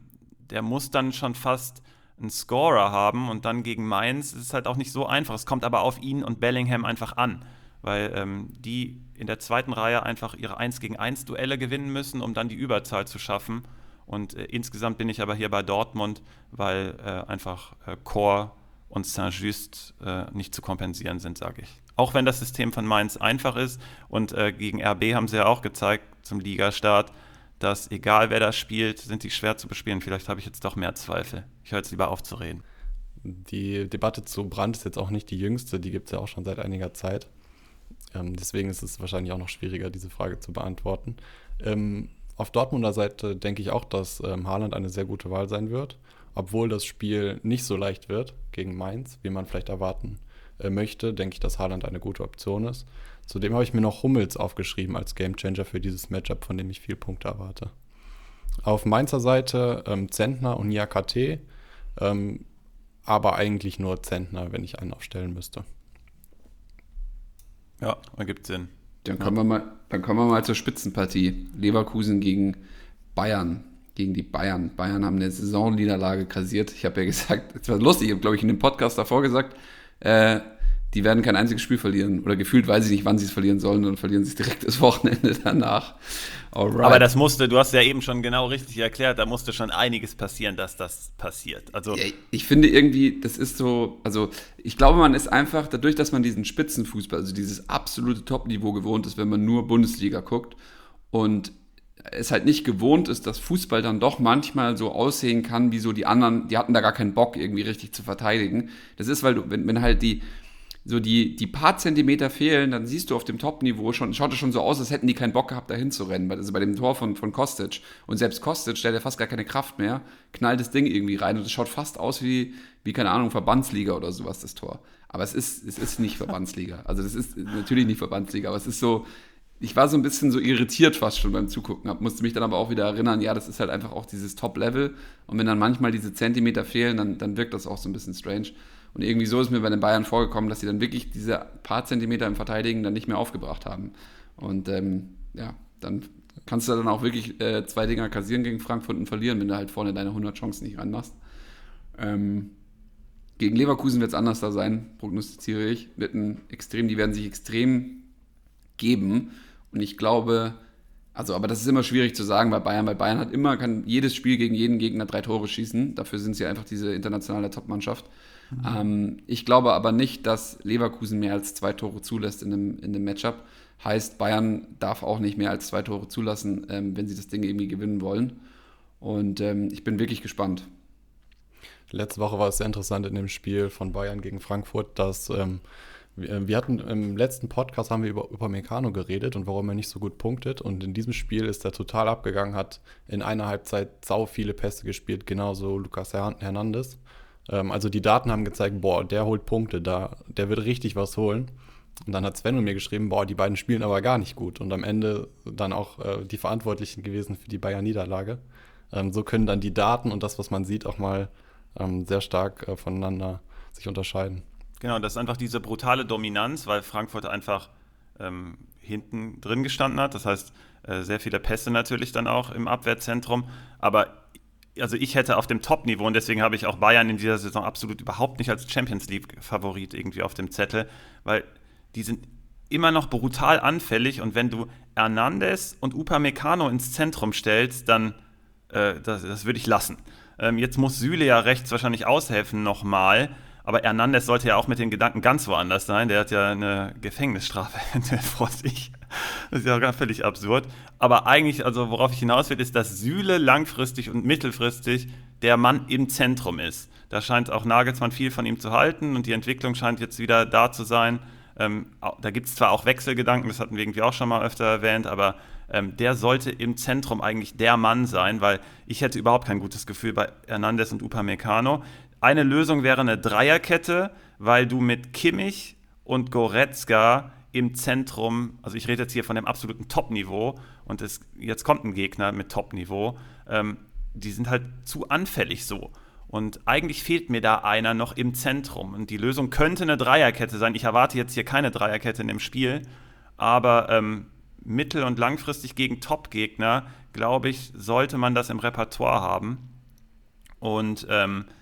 der muss dann schon fast einen Scorer haben und dann gegen Mainz ist es halt auch nicht so einfach. Es kommt aber auf ihn und Bellingham einfach an, weil ähm, die in der zweiten Reihe einfach ihre 1 gegen 1 Duelle gewinnen müssen, um dann die Überzahl zu schaffen. Und äh, insgesamt bin ich aber hier bei Dortmund, weil äh, einfach äh, Chor und Saint-Just äh, nicht zu kompensieren sind, sage ich. Auch wenn das System von Mainz einfach ist und äh, gegen RB haben sie ja auch gezeigt zum Ligastart, dass egal wer da spielt, sind die schwer zu bespielen. Vielleicht habe ich jetzt doch mehr Zweifel. Ich höre jetzt lieber auf zu reden. Die Debatte zu Brand ist jetzt auch nicht die jüngste, die gibt es ja auch schon seit einiger Zeit. Ähm, deswegen ist es wahrscheinlich auch noch schwieriger, diese Frage zu beantworten. Ähm, auf Dortmunder Seite denke ich auch, dass ähm, Haaland eine sehr gute Wahl sein wird, obwohl das Spiel nicht so leicht wird gegen Mainz, wie man vielleicht erwarten äh, möchte, denke ich, dass Haaland eine gute Option ist. Zudem habe ich mir noch Hummels aufgeschrieben als Gamechanger für dieses Matchup, von dem ich viel Punkte erwarte. Auf Mainzer Seite ähm, Zentner und Niakate, ähm, aber eigentlich nur Zentner, wenn ich einen aufstellen müsste. Ja, ergibt Sinn. Dann kommen, wir mal, dann kommen wir mal zur Spitzenpartie. Leverkusen gegen Bayern. Gegen die Bayern. Bayern haben eine Saisonniederlage kassiert. Ich habe ja gesagt, es war lustig, ich habe, glaube ich, in dem Podcast davor gesagt, äh, die werden kein einziges Spiel verlieren. Oder gefühlt weiß ich nicht, wann sie es verlieren sollen, und verlieren sie es direkt das Wochenende danach. Alright. Aber das musste, du hast ja eben schon genau richtig erklärt, da musste schon einiges passieren, dass das passiert. Also ja, ich finde irgendwie, das ist so, also ich glaube, man ist einfach, dadurch, dass man diesen Spitzenfußball, also dieses absolute Top-Niveau gewohnt ist, wenn man nur Bundesliga guckt und es halt nicht gewohnt ist, dass Fußball dann doch manchmal so aussehen kann, wie so die anderen, die hatten da gar keinen Bock, irgendwie richtig zu verteidigen. Das ist, weil du, wenn, wenn halt die, so die, die paar Zentimeter fehlen, dann siehst du auf dem Top-Niveau schon, schaut es schon so aus, als hätten die keinen Bock gehabt, da hinzurennen. Also bei dem Tor von, von Kostic. Und selbst Kostic, der hat ja fast gar keine Kraft mehr, knallt das Ding irgendwie rein und es schaut fast aus wie, wie, keine Ahnung, Verbandsliga oder sowas, das Tor. Aber es ist, es ist nicht Verbandsliga. Also das ist natürlich nicht Verbandsliga, aber es ist so, ich war so ein bisschen so irritiert fast schon beim Zugucken, hab, musste mich dann aber auch wieder erinnern, ja, das ist halt einfach auch dieses Top-Level. Und wenn dann manchmal diese Zentimeter fehlen, dann, dann wirkt das auch so ein bisschen strange. Und irgendwie so ist mir bei den Bayern vorgekommen, dass sie dann wirklich diese paar Zentimeter im Verteidigen dann nicht mehr aufgebracht haben. Und ähm, ja, dann kannst du dann auch wirklich äh, zwei Dinger kassieren gegen Frankfurt und verlieren, wenn du halt vorne deine 100 Chancen nicht reinmachst. Ähm, gegen Leverkusen wird es anders da sein, prognostiziere ich. Mit einem extrem, die werden sich extrem geben. Und ich glaube, also, aber das ist immer schwierig zu sagen bei Bayern, weil Bayern hat immer, kann jedes Spiel gegen jeden Gegner drei Tore schießen. Dafür sind sie einfach diese internationale Top-Mannschaft. Mhm. Ähm, ich glaube aber nicht, dass Leverkusen mehr als zwei Tore zulässt in einem, in einem Matchup. Heißt, Bayern darf auch nicht mehr als zwei Tore zulassen, ähm, wenn sie das Ding irgendwie gewinnen wollen. Und ähm, ich bin wirklich gespannt. Letzte Woche war es sehr interessant in dem Spiel von Bayern gegen Frankfurt, dass ähm, äh, wir hatten im letzten Podcast haben wir über, Meccano geredet und warum er nicht so gut punktet. Und in diesem Spiel ist er total abgegangen, hat in einer Halbzeit sau viele Pässe gespielt, genauso Lucas Hernandez. Ähm, also die Daten haben gezeigt, boah, der holt Punkte, da, der wird richtig was holen. Und dann hat Sven mir geschrieben, boah, die beiden spielen aber gar nicht gut. Und am Ende dann auch äh, die Verantwortlichen gewesen für die Bayern-Niederlage. Ähm, so können dann die Daten und das, was man sieht, auch mal ähm, sehr stark äh, voneinander sich unterscheiden. Genau, das ist einfach diese brutale Dominanz, weil Frankfurt einfach ähm, hinten drin gestanden hat. Das heißt, äh, sehr viele Pässe natürlich dann auch im Abwehrzentrum. Aber also ich hätte auf dem Top-Niveau und deswegen habe ich auch Bayern in dieser Saison absolut überhaupt nicht als Champions League-Favorit irgendwie auf dem Zettel, weil die sind immer noch brutal anfällig und wenn du Hernandez und Upamecano ins Zentrum stellst, dann äh, das, das würde ich lassen. Ähm, jetzt muss Süle ja rechts wahrscheinlich aushelfen nochmal. Aber Hernandez sollte ja auch mit den Gedanken ganz woanders sein. Der hat ja eine Gefängnisstrafe vor sich. Das ist ja auch völlig absurd. Aber eigentlich, also worauf ich hinaus will, ist, dass Süle langfristig und mittelfristig der Mann im Zentrum ist. Da scheint auch Nagelsmann viel von ihm zu halten und die Entwicklung scheint jetzt wieder da zu sein. Ähm, da gibt es zwar auch Wechselgedanken, das hatten wir irgendwie auch schon mal öfter erwähnt, aber ähm, der sollte im Zentrum eigentlich der Mann sein, weil ich hätte überhaupt kein gutes Gefühl bei Hernandez und Upamecano. Eine Lösung wäre eine Dreierkette, weil du mit Kimmich und Goretzka im Zentrum, also ich rede jetzt hier von dem absoluten Top-Niveau und es, jetzt kommt ein Gegner mit Top-Niveau, ähm, die sind halt zu anfällig so. Und eigentlich fehlt mir da einer noch im Zentrum. Und die Lösung könnte eine Dreierkette sein. Ich erwarte jetzt hier keine Dreierkette in dem Spiel, aber ähm, mittel- und langfristig gegen Top-Gegner, glaube ich, sollte man das im Repertoire haben. Und ähm, äh,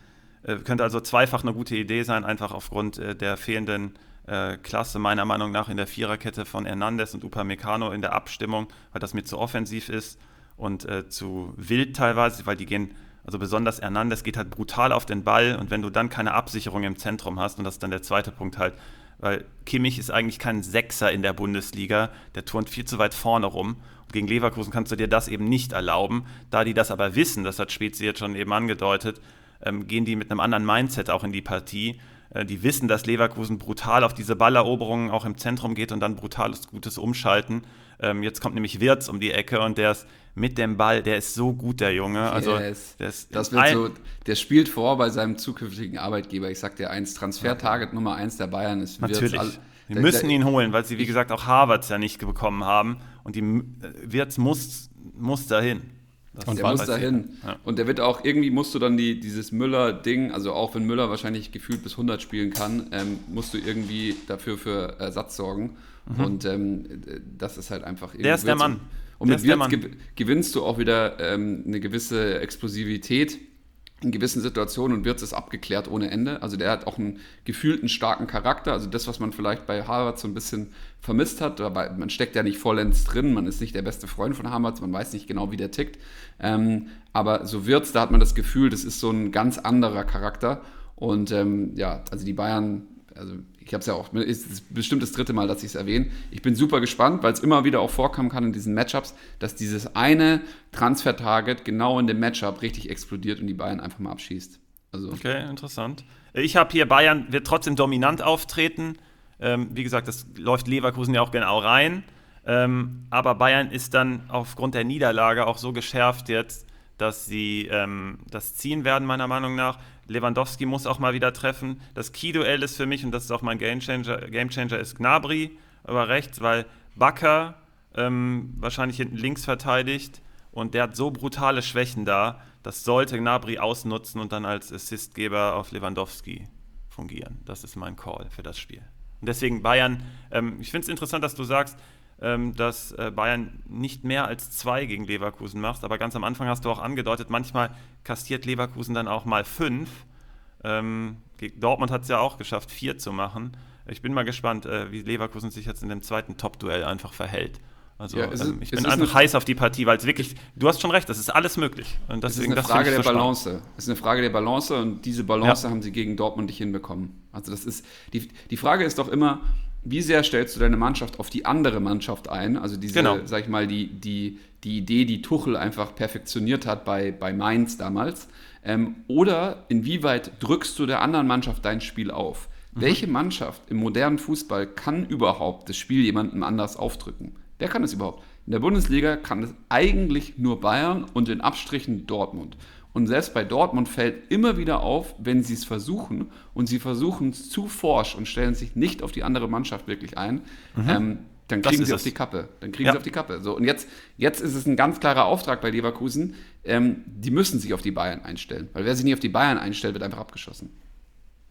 könnte also zweifach eine gute Idee sein, einfach aufgrund äh, der fehlenden äh, Klasse meiner Meinung nach in der Viererkette von Hernandez und Upamecano in der Abstimmung, weil das mir zu offensiv ist und äh, zu wild teilweise, weil die gehen, also besonders Hernandez geht halt brutal auf den Ball und wenn du dann keine Absicherung im Zentrum hast, und das ist dann der zweite Punkt halt, weil Kimmich ist eigentlich kein Sechser in der Bundesliga, der turnt viel zu weit vorne rum. Und gegen Leverkusen kannst du dir das eben nicht erlauben. Da die das aber wissen, das hat Spezi jetzt schon eben angedeutet, ähm, gehen die mit einem anderen Mindset auch in die Partie. Äh, die wissen, dass Leverkusen brutal auf diese Balleroberungen auch im Zentrum geht und dann brutales, gutes Umschalten. Ähm, jetzt kommt nämlich Wirtz um die Ecke und der ist mit dem Ball, der ist so gut, der Junge. Also, yes. der, das wird so, der spielt vor bei seinem zukünftigen Arbeitgeber. Ich sag dir eins, Transfer-Target Nummer eins der Bayern ist Wirtz. Natürlich. All, die der, müssen der, ihn holen, weil sie, wie gesagt, auch Harvards ja nicht bekommen haben. Und die Wirtz muss, muss dahin. Das und der muss dahin. Ja. Und der wird auch, irgendwie musst du dann die, dieses Müller-Ding, also auch wenn Müller wahrscheinlich gefühlt bis 100 spielen kann, ähm, musst du irgendwie dafür für Ersatz sorgen. Mhm. Und ähm, das ist halt einfach irgendwie. Der ist der Mann. Und der mit Wirtz gewinnst du auch wieder ähm, eine gewisse Explosivität in gewissen Situationen und wird es abgeklärt ohne Ende. Also der hat auch einen gefühlten starken Charakter. Also das, was man vielleicht bei Harvard so ein bisschen vermisst hat, aber man steckt ja nicht vollends drin, man ist nicht der beste Freund von Harvard, man weiß nicht genau, wie der tickt. Ähm, aber so wird's, da hat man das Gefühl, das ist so ein ganz anderer Charakter. Und ähm, ja, also die Bayern also ich habe es ja auch, es ist bestimmt das dritte Mal, dass ich es erwähne. Ich bin super gespannt, weil es immer wieder auch vorkommen kann in diesen Matchups, dass dieses eine Transfer-Target genau in dem Matchup richtig explodiert und die Bayern einfach mal abschießt. Also. Okay, interessant. Ich habe hier Bayern wird trotzdem dominant auftreten. Ähm, wie gesagt, das läuft Leverkusen ja auch genau rein. Ähm, aber Bayern ist dann aufgrund der Niederlage auch so geschärft jetzt, dass sie ähm, das ziehen werden, meiner Meinung nach. Lewandowski muss auch mal wieder treffen. Das Key-Duell ist für mich, und das ist auch mein Gamechanger, Gamechanger ist Gnabry über rechts, weil Bakker ähm, wahrscheinlich hinten links verteidigt und der hat so brutale Schwächen da, das sollte Gnabry ausnutzen und dann als Assistgeber auf Lewandowski fungieren. Das ist mein Call für das Spiel. Und deswegen Bayern, ähm, ich finde es interessant, dass du sagst, ähm, dass äh, Bayern nicht mehr als zwei gegen Leverkusen macht. Aber ganz am Anfang hast du auch angedeutet, manchmal kastiert Leverkusen dann auch mal fünf. Ähm, Dortmund hat es ja auch geschafft, vier zu machen. Ich bin mal gespannt, äh, wie Leverkusen sich jetzt in dem zweiten Top-Duell einfach verhält. Also ja, ähm, ich bin einfach heiß auf die Partie, weil es wirklich, du hast schon recht, das ist alles möglich. Und deswegen, es ist eine Frage der so Balance. Es ist eine Frage der Balance und diese Balance ja. haben sie gegen Dortmund nicht hinbekommen. Also das ist, die, die Frage ist doch immer, wie sehr stellst du deine Mannschaft auf die andere Mannschaft ein? Also diese, genau. sag ich mal, die, die, die Idee, die Tuchel einfach perfektioniert hat bei, bei Mainz damals. Ähm, oder inwieweit drückst du der anderen Mannschaft dein Spiel auf? Mhm. Welche Mannschaft im modernen Fußball kann überhaupt das Spiel jemandem anders aufdrücken? Wer kann das überhaupt? In der Bundesliga kann es eigentlich nur Bayern und in Abstrichen Dortmund. Und selbst bei Dortmund fällt immer wieder auf, wenn sie es versuchen und sie versuchen es zu forsch und stellen sich nicht auf die andere Mannschaft wirklich ein, mhm. ähm, dann kriegen sie auf die Kappe. Dann kriegen ja. sie auf die Kappe. So, und jetzt, jetzt ist es ein ganz klarer Auftrag bei Leverkusen. Ähm, die müssen sich auf die Bayern einstellen. Weil wer sich nicht auf die Bayern einstellt, wird einfach abgeschossen.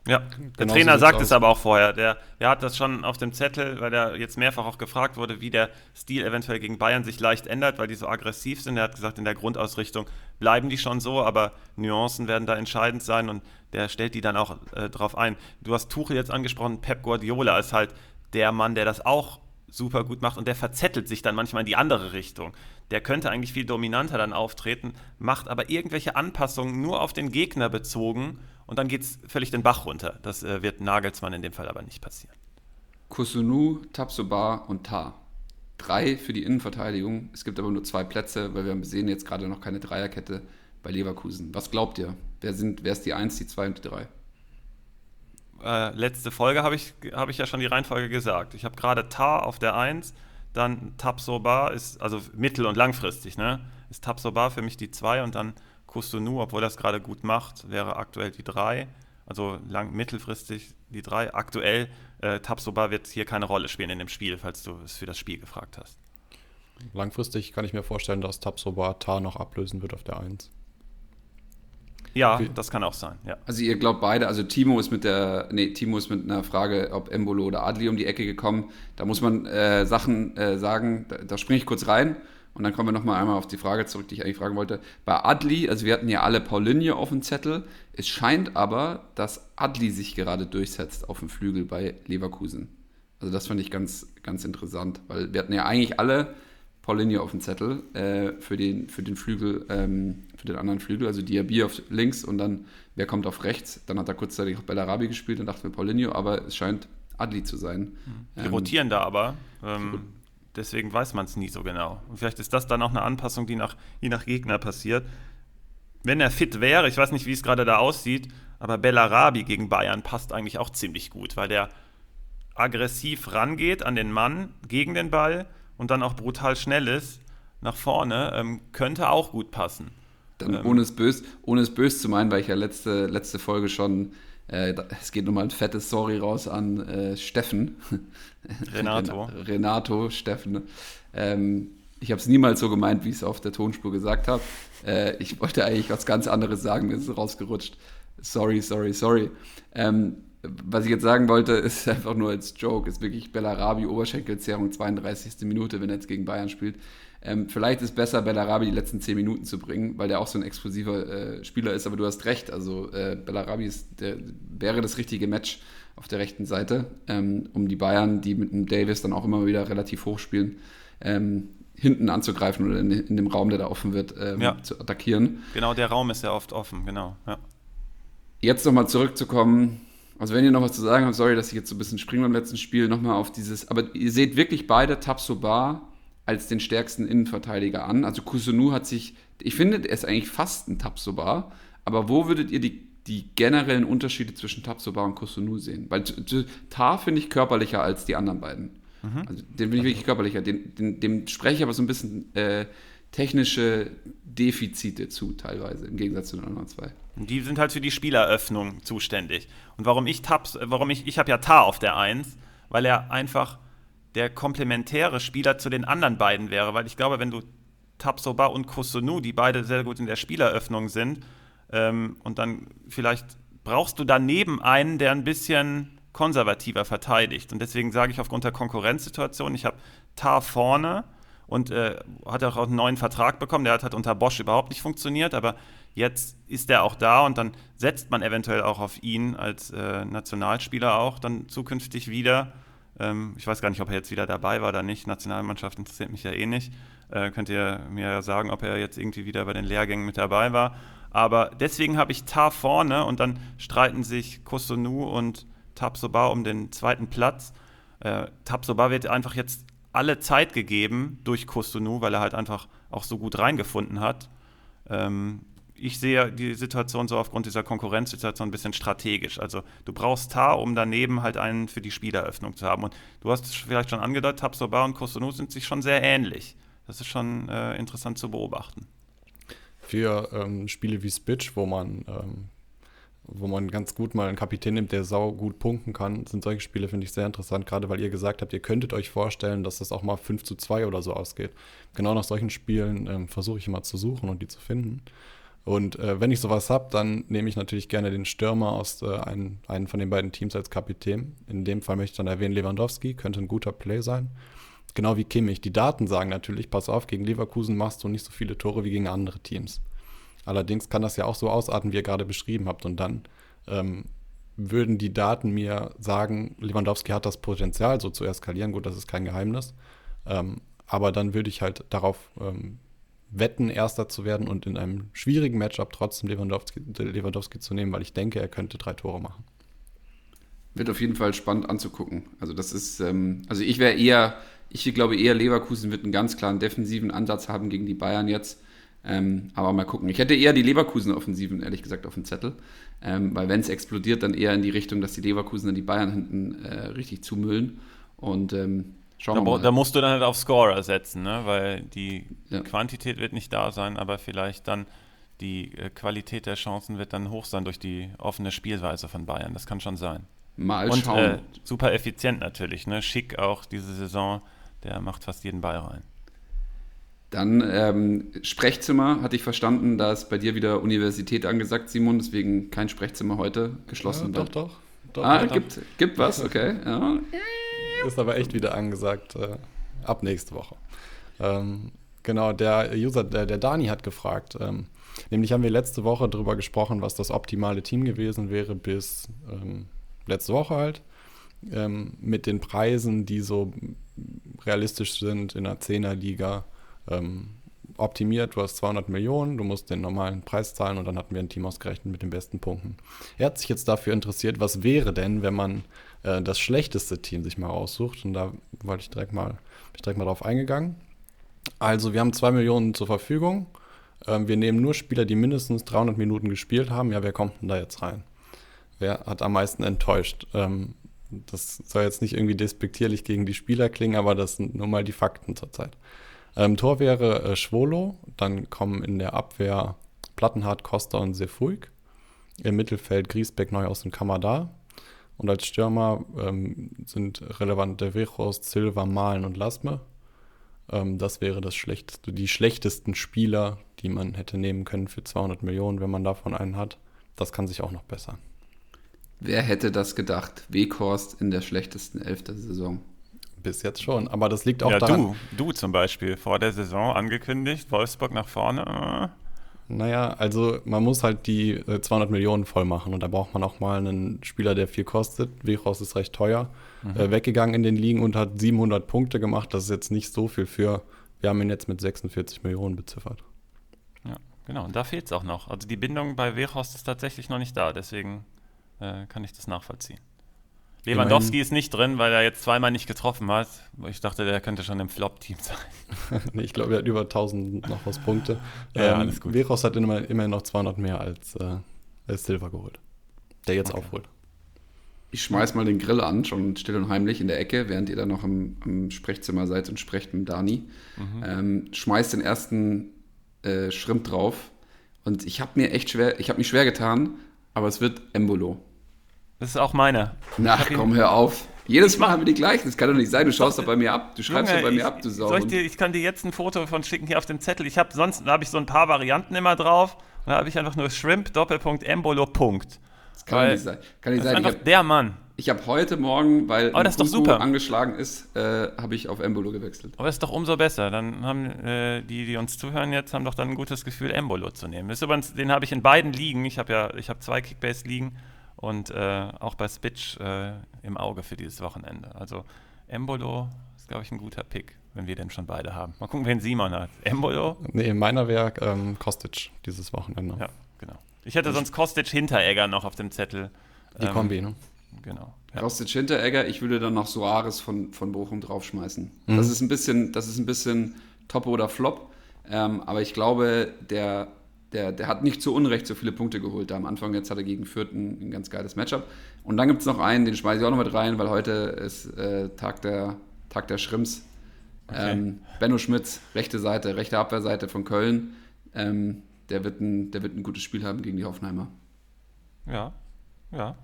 Ja, der genau Trainer so sagt es aber auch vorher. Der, der hat das schon auf dem Zettel, weil er jetzt mehrfach auch gefragt wurde, wie der Stil eventuell gegen Bayern sich leicht ändert, weil die so aggressiv sind. Er hat gesagt, in der Grundausrichtung bleiben die schon so, aber Nuancen werden da entscheidend sein und der stellt die dann auch äh, drauf ein. Du hast Tuchel jetzt angesprochen, Pep Guardiola ist halt der Mann, der das auch super gut macht und der verzettelt sich dann manchmal in die andere Richtung. Der könnte eigentlich viel dominanter dann auftreten, macht aber irgendwelche Anpassungen nur auf den Gegner bezogen und dann geht es völlig den Bach runter. Das äh, wird Nagelsmann in dem Fall aber nicht passieren. Kusunu, Tabsoba und Ta. Drei für die Innenverteidigung. Es gibt aber nur zwei Plätze, weil wir sehen jetzt gerade noch keine Dreierkette bei Leverkusen. Was glaubt ihr? Wer, sind, wer ist die Eins, die Zwei und die Drei? Äh, letzte Folge habe ich, hab ich ja schon die Reihenfolge gesagt. Ich habe gerade Ta auf der Eins, dann Tabsoba ist, also mittel- und langfristig, ne? Ist Tabsoba für mich die Zwei und dann Kusunu, obwohl es gerade gut macht, wäre aktuell die 3. Also lang, mittelfristig die 3. Aktuell, äh, Tabsoba wird hier keine Rolle spielen in dem Spiel, falls du es für das Spiel gefragt hast. Langfristig kann ich mir vorstellen, dass Tabsoba Tar noch ablösen wird auf der 1. Ja, das kann auch sein, ja. Also ihr glaubt beide, also Timo ist mit der, nee, Timo ist mit einer Frage, ob Embolo oder Adli um die Ecke gekommen. Da muss man äh, Sachen äh, sagen, da, da springe ich kurz rein. Und dann kommen wir nochmal einmal auf die Frage zurück, die ich eigentlich fragen wollte. Bei Adli, also wir hatten ja alle Paulinho auf dem Zettel. Es scheint aber, dass Adli sich gerade durchsetzt auf dem Flügel bei Leverkusen. Also das fand ich ganz, ganz interessant, weil wir hatten ja eigentlich alle Paulinho auf dem Zettel äh, für, den, für den Flügel, ähm, für den anderen Flügel, also Diaby auf links und dann wer kommt auf rechts. Dann hat er kurzzeitig auch Bellarabi gespielt und dachte wir Paulinho, aber es scheint Adli zu sein. Die ähm, rotieren da aber. Ähm, Deswegen weiß man es nie so genau. Und vielleicht ist das dann auch eine Anpassung, die nach, je nach Gegner passiert. Wenn er fit wäre, ich weiß nicht, wie es gerade da aussieht, aber Bellarabi gegen Bayern passt eigentlich auch ziemlich gut, weil der aggressiv rangeht an den Mann gegen den Ball und dann auch brutal schnell ist nach vorne, ähm, könnte auch gut passen. Dann ähm, ohne es böse ohne es bös zu meinen, weil ich ja letzte, letzte Folge schon äh, es geht nochmal ein fettes Sorry raus an äh, Steffen. Renato. Renato, Steffen. Ähm, ich habe es niemals so gemeint, wie ich es auf der Tonspur gesagt habe. Äh, ich wollte eigentlich was ganz anderes sagen, mir ist es rausgerutscht. Sorry, sorry, sorry. Ähm, was ich jetzt sagen wollte, ist einfach nur als Joke, ist wirklich Bellarabi, Oberschenkelzerrung, 32. Minute, wenn er jetzt gegen Bayern spielt. Ähm, vielleicht ist besser, Bellarabi die letzten 10 Minuten zu bringen, weil der auch so ein explosiver äh, Spieler ist, aber du hast recht. Also äh, Bellarabi ist der, wäre das richtige Match auf der rechten Seite, ähm, um die Bayern, die mit dem Davis dann auch immer wieder relativ hoch spielen, ähm, hinten anzugreifen oder in, in, dem Raum, der da offen wird, ähm, ja. zu attackieren. Genau, der Raum ist ja oft offen, genau. Ja. Jetzt nochmal zurückzukommen Also wenn ihr noch was zu sagen habt, sorry, dass ich jetzt so ein bisschen springe beim letzten Spiel, nochmal auf dieses, aber ihr seht wirklich beide Tabsoba als den stärksten Innenverteidiger an. Also Kusunu hat sich, ich finde, er ist eigentlich fast ein Tabsoba, aber wo würdet ihr die, die generellen Unterschiede zwischen Tabsoba und Kusunu sehen? Weil Tar finde ich körperlicher als die anderen beiden. Mhm. Also den finde ich wirklich körperlicher. Den, den, dem spreche ich aber so ein bisschen äh, technische Defizite zu, teilweise, im Gegensatz zu den anderen zwei. Die sind halt für die Spieleröffnung zuständig. Und warum ich Tabs, warum ich, ich habe ja Tar auf der 1, weil er einfach der komplementäre Spieler zu den anderen beiden wäre, weil ich glaube, wenn du Tabsoba und Kusunu, die beide sehr gut in der Spieleröffnung sind, ähm, und dann vielleicht brauchst du daneben einen, der ein bisschen konservativer verteidigt. Und deswegen sage ich aufgrund der Konkurrenzsituation, ich habe Tar vorne, und äh, hat auch einen neuen Vertrag bekommen. Der hat, hat unter Bosch überhaupt nicht funktioniert, aber jetzt ist er auch da und dann setzt man eventuell auch auf ihn als äh, Nationalspieler auch dann zukünftig wieder. Ähm, ich weiß gar nicht, ob er jetzt wieder dabei war oder nicht. Nationalmannschaft interessiert mich ja eh nicht. Äh, könnt ihr mir sagen, ob er jetzt irgendwie wieder bei den Lehrgängen mit dabei war. Aber deswegen habe ich Tar vorne und dann streiten sich Kosunu und Tabsoba um den zweiten Platz. Äh, Tabsoba wird einfach jetzt alle Zeit gegeben durch Kostunu, weil er halt einfach auch so gut reingefunden hat. Ähm, ich sehe die Situation so aufgrund dieser Konkurrenzsituation ein bisschen strategisch. Also du brauchst Tar, um daneben halt einen für die Spieleröffnung zu haben. Und du hast es vielleicht schon angedeutet, Tabsoba und Kostunu sind sich schon sehr ähnlich. Das ist schon äh, interessant zu beobachten. Für ähm, Spiele wie Spitch, wo man ähm, wo man ganz gut mal einen Kapitän nimmt, der sau gut punkten kann, sind solche Spiele, finde ich, sehr interessant, gerade weil ihr gesagt habt, ihr könntet euch vorstellen, dass das auch mal 5 zu 2 oder so ausgeht. Genau nach solchen Spielen ähm, versuche ich immer zu suchen und die zu finden. Und äh, wenn ich sowas habe, dann nehme ich natürlich gerne den Stürmer aus äh, einen, einen von den beiden Teams als Kapitän. In dem Fall möchte ich dann erwähnen, Lewandowski, könnte ein guter Play sein. Genau wie Kimmich. Die Daten sagen natürlich, pass auf, gegen Leverkusen machst du nicht so viele Tore wie gegen andere Teams. Allerdings kann das ja auch so ausarten, wie ihr gerade beschrieben habt. Und dann ähm, würden die Daten mir sagen, Lewandowski hat das Potenzial, so zu eskalieren. Gut, das ist kein Geheimnis. Ähm, aber dann würde ich halt darauf ähm, wetten, Erster zu werden und in einem schwierigen Matchup trotzdem Lewandowski, Lewandowski zu nehmen, weil ich denke, er könnte drei Tore machen. Wird auf jeden Fall spannend anzugucken. Also das ist, ähm, also ich wäre eher, ich glaube eher Leverkusen wird einen ganz klaren defensiven Ansatz haben gegen die Bayern jetzt. Ähm, aber mal gucken. Ich hätte eher die Leverkusen-Offensiven, ehrlich gesagt, auf dem Zettel. Ähm, weil wenn es explodiert, dann eher in die Richtung, dass die Leverkusen dann die Bayern hinten äh, richtig zumüllen. Und ähm, schauen da, wir mal. Da musst du dann halt auf Scorer setzen, ne? weil die ja. Quantität wird nicht da sein, aber vielleicht dann die äh, Qualität der Chancen wird dann hoch sein durch die offene Spielweise von Bayern. Das kann schon sein. Mal Und, schauen. Äh, super effizient natürlich, ne? Schick auch diese Saison, der macht fast jeden Ball rein. Dann ähm, Sprechzimmer, hatte ich verstanden, da ist bei dir wieder Universität angesagt, Simon, deswegen kein Sprechzimmer heute geschlossen. Ja, doch, doch, doch. Ah, doch, gibt, gibt was, okay. Ja. Ist aber echt wieder angesagt, äh, ab nächste Woche. Ähm, genau, der User, der, der Dani hat gefragt, ähm, nämlich haben wir letzte Woche darüber gesprochen, was das optimale Team gewesen wäre bis ähm, letzte Woche halt. Ähm, mit den Preisen, die so realistisch sind in der 10er-Liga ähm, optimiert, du hast 200 Millionen, du musst den normalen Preis zahlen und dann hatten wir ein Team ausgerechnet mit den besten Punkten. Er hat sich jetzt dafür interessiert, was wäre denn, wenn man äh, das schlechteste Team sich mal raussucht und da wollte ich direkt mal, bin ich direkt mal drauf eingegangen. Also wir haben 2 Millionen zur Verfügung, ähm, wir nehmen nur Spieler, die mindestens 300 Minuten gespielt haben, ja, wer kommt denn da jetzt rein? Wer hat am meisten enttäuscht? Ähm, das soll jetzt nicht irgendwie despektierlich gegen die Spieler klingen, aber das sind nur mal die Fakten zurzeit. Ähm, Tor wäre äh, Schwolo, dann kommen in der Abwehr Plattenhardt, Costa und Sefuig. Im Mittelfeld Griesbeck, Neuhaus und Kamada. Und als Stürmer ähm, sind relevante Vejos, Silva, Malen und Lasme. Ähm, das wäre das schlechteste, die schlechtesten Spieler, die man hätte nehmen können für 200 Millionen, wenn man davon einen hat. Das kann sich auch noch bessern. Wer hätte das gedacht? Weghorst in der schlechtesten Elf der Saison. Bis jetzt schon, aber das liegt auch ja, daran. Du, du zum Beispiel, vor der Saison angekündigt, Wolfsburg nach vorne. Naja, also man muss halt die 200 äh, Millionen voll machen und da braucht man auch mal einen Spieler, der viel kostet. Vichos ist recht teuer. Mhm. Äh, weggegangen in den Ligen und hat 700 Punkte gemacht. Das ist jetzt nicht so viel für. Wir haben ihn jetzt mit 46 Millionen beziffert. Ja, genau. Und da fehlt es auch noch. Also die Bindung bei Vichos ist tatsächlich noch nicht da. Deswegen äh, kann ich das nachvollziehen. Lewandowski ist nicht drin, weil er jetzt zweimal nicht getroffen hat. Ich dachte, der könnte schon im Flop-Team sein. nee, ich glaube, er hat über 1000 noch was Punkte. ja, ähm, alles gut. Veros hat immer, immerhin noch 200 mehr als, äh, als Silva geholt. Der jetzt okay. aufholt. Ich schmeiß mal den Grill an, schon still und heimlich in der Ecke, während ihr da noch im, im Sprechzimmer seid und sprecht mit Dani. Mhm. Ähm, schmeiß den ersten äh, Schrimp drauf. Und ich habe mir echt schwer, ich habe mich schwer getan, aber es wird Embolo. Das ist auch meine. Na, komm, hör auf. Jedes Mal haben wir die gleichen. Das kann doch nicht sein. Du schaust doch bei mir ab. Du schreibst doch bei mir ich, ab, du Sau. Ich, ich, kann dir jetzt ein Foto von schicken hier auf dem Zettel. Ich habe sonst habe ich so ein paar Varianten immer drauf. Und da habe ich einfach nur Shrimp Doppelpunkt Embolo Punkt. Das kann Weil, nicht sein. Kann nicht das sein. Ist einfach hab, der Mann. Ich habe heute Morgen, weil oh, das super. angeschlagen ist, äh, habe ich auf Embolo gewechselt. Aber das ist doch umso besser. Dann haben äh, die, die uns zuhören jetzt, haben doch dann ein gutes Gefühl, Embolo zu nehmen. Das ist übrigens, den habe ich in beiden Ligen. Ich habe ja, ich habe zwei Kickbase-Ligen und äh, auch bei Spitch äh, im Auge für dieses Wochenende. Also Embolo ist, glaube ich, ein guter Pick, wenn wir den schon beide haben. Mal gucken, wen Simon hat. Embolo? Nee, meiner wäre ähm, Kostic dieses Wochenende. Ja, genau. Ich hätte sonst Kostic Hinteregger noch auf dem Zettel. Die ähm, Kombi, ne? Genau. Ja. Kostic Hinteregger, ich würde dann noch Soares von, von Bochum draufschmeißen. Mhm. Das ist ein bisschen, das ist ein bisschen Top oder Flop. Ähm, aber ich glaube, der der, der hat nicht zu Unrecht so viele Punkte geholt. Da am Anfang jetzt hat er gegen Fürth ein, ein ganz geiles Matchup. Und dann gibt es noch einen, den schmeiße ich auch noch mit rein, weil heute ist äh, Tag, der, Tag der Schrimps. Okay. Ähm, Benno Schmitz, rechte Seite, rechte Abwehrseite von Köln. Ähm, der, wird ein, der wird ein gutes Spiel haben gegen die Hoffenheimer. Ja, ja.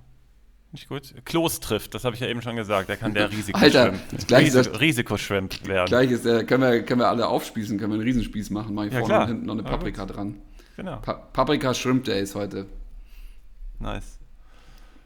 Nicht gut. Klos trifft, das habe ich ja eben schon gesagt. Der kann der Risikoschwimmt. Risiko, Risikoschwimmt werden. Gleich ist der, können wir, können wir alle aufspießen, können wir einen Riesenspieß machen. Mache ich ja, vorne klar. und hinten noch eine Paprika ja, dran. Genau. Pa Paprika Shrimp Days heute. Nice.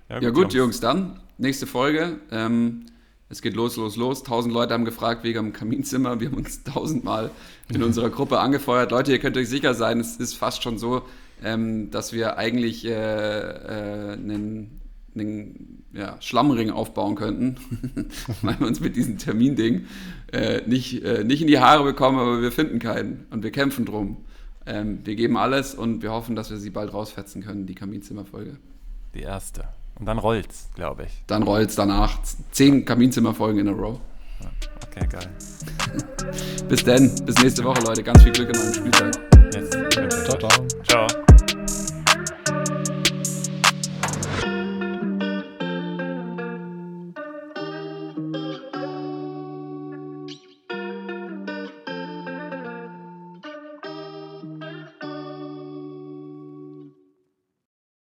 Ja gut, ja, gut Jungs. Dann nächste Folge. Ähm, es geht los, los, los. Tausend Leute haben gefragt wegen dem Kaminzimmer. Wir haben uns tausendmal in unserer Gruppe angefeuert. Leute, ihr könnt euch sicher sein, es ist fast schon so, ähm, dass wir eigentlich äh, äh, einen, einen ja, Schlammring aufbauen könnten, weil wir uns mit diesem Terminding äh, nicht, äh, nicht in die Haare bekommen, aber wir finden keinen und wir kämpfen drum. Ähm, wir geben alles und wir hoffen, dass wir sie bald rausfetzen können, die Kaminzimmerfolge. Die erste. Und dann rollt's, glaube ich. Dann rollt's danach. Zehn Kaminzimmerfolgen in a row. Okay, geil. bis dann. Bis nächste Woche, Leute. Ganz viel Glück in eurem Spieltag. Yes. Ciao, ciao. Ciao.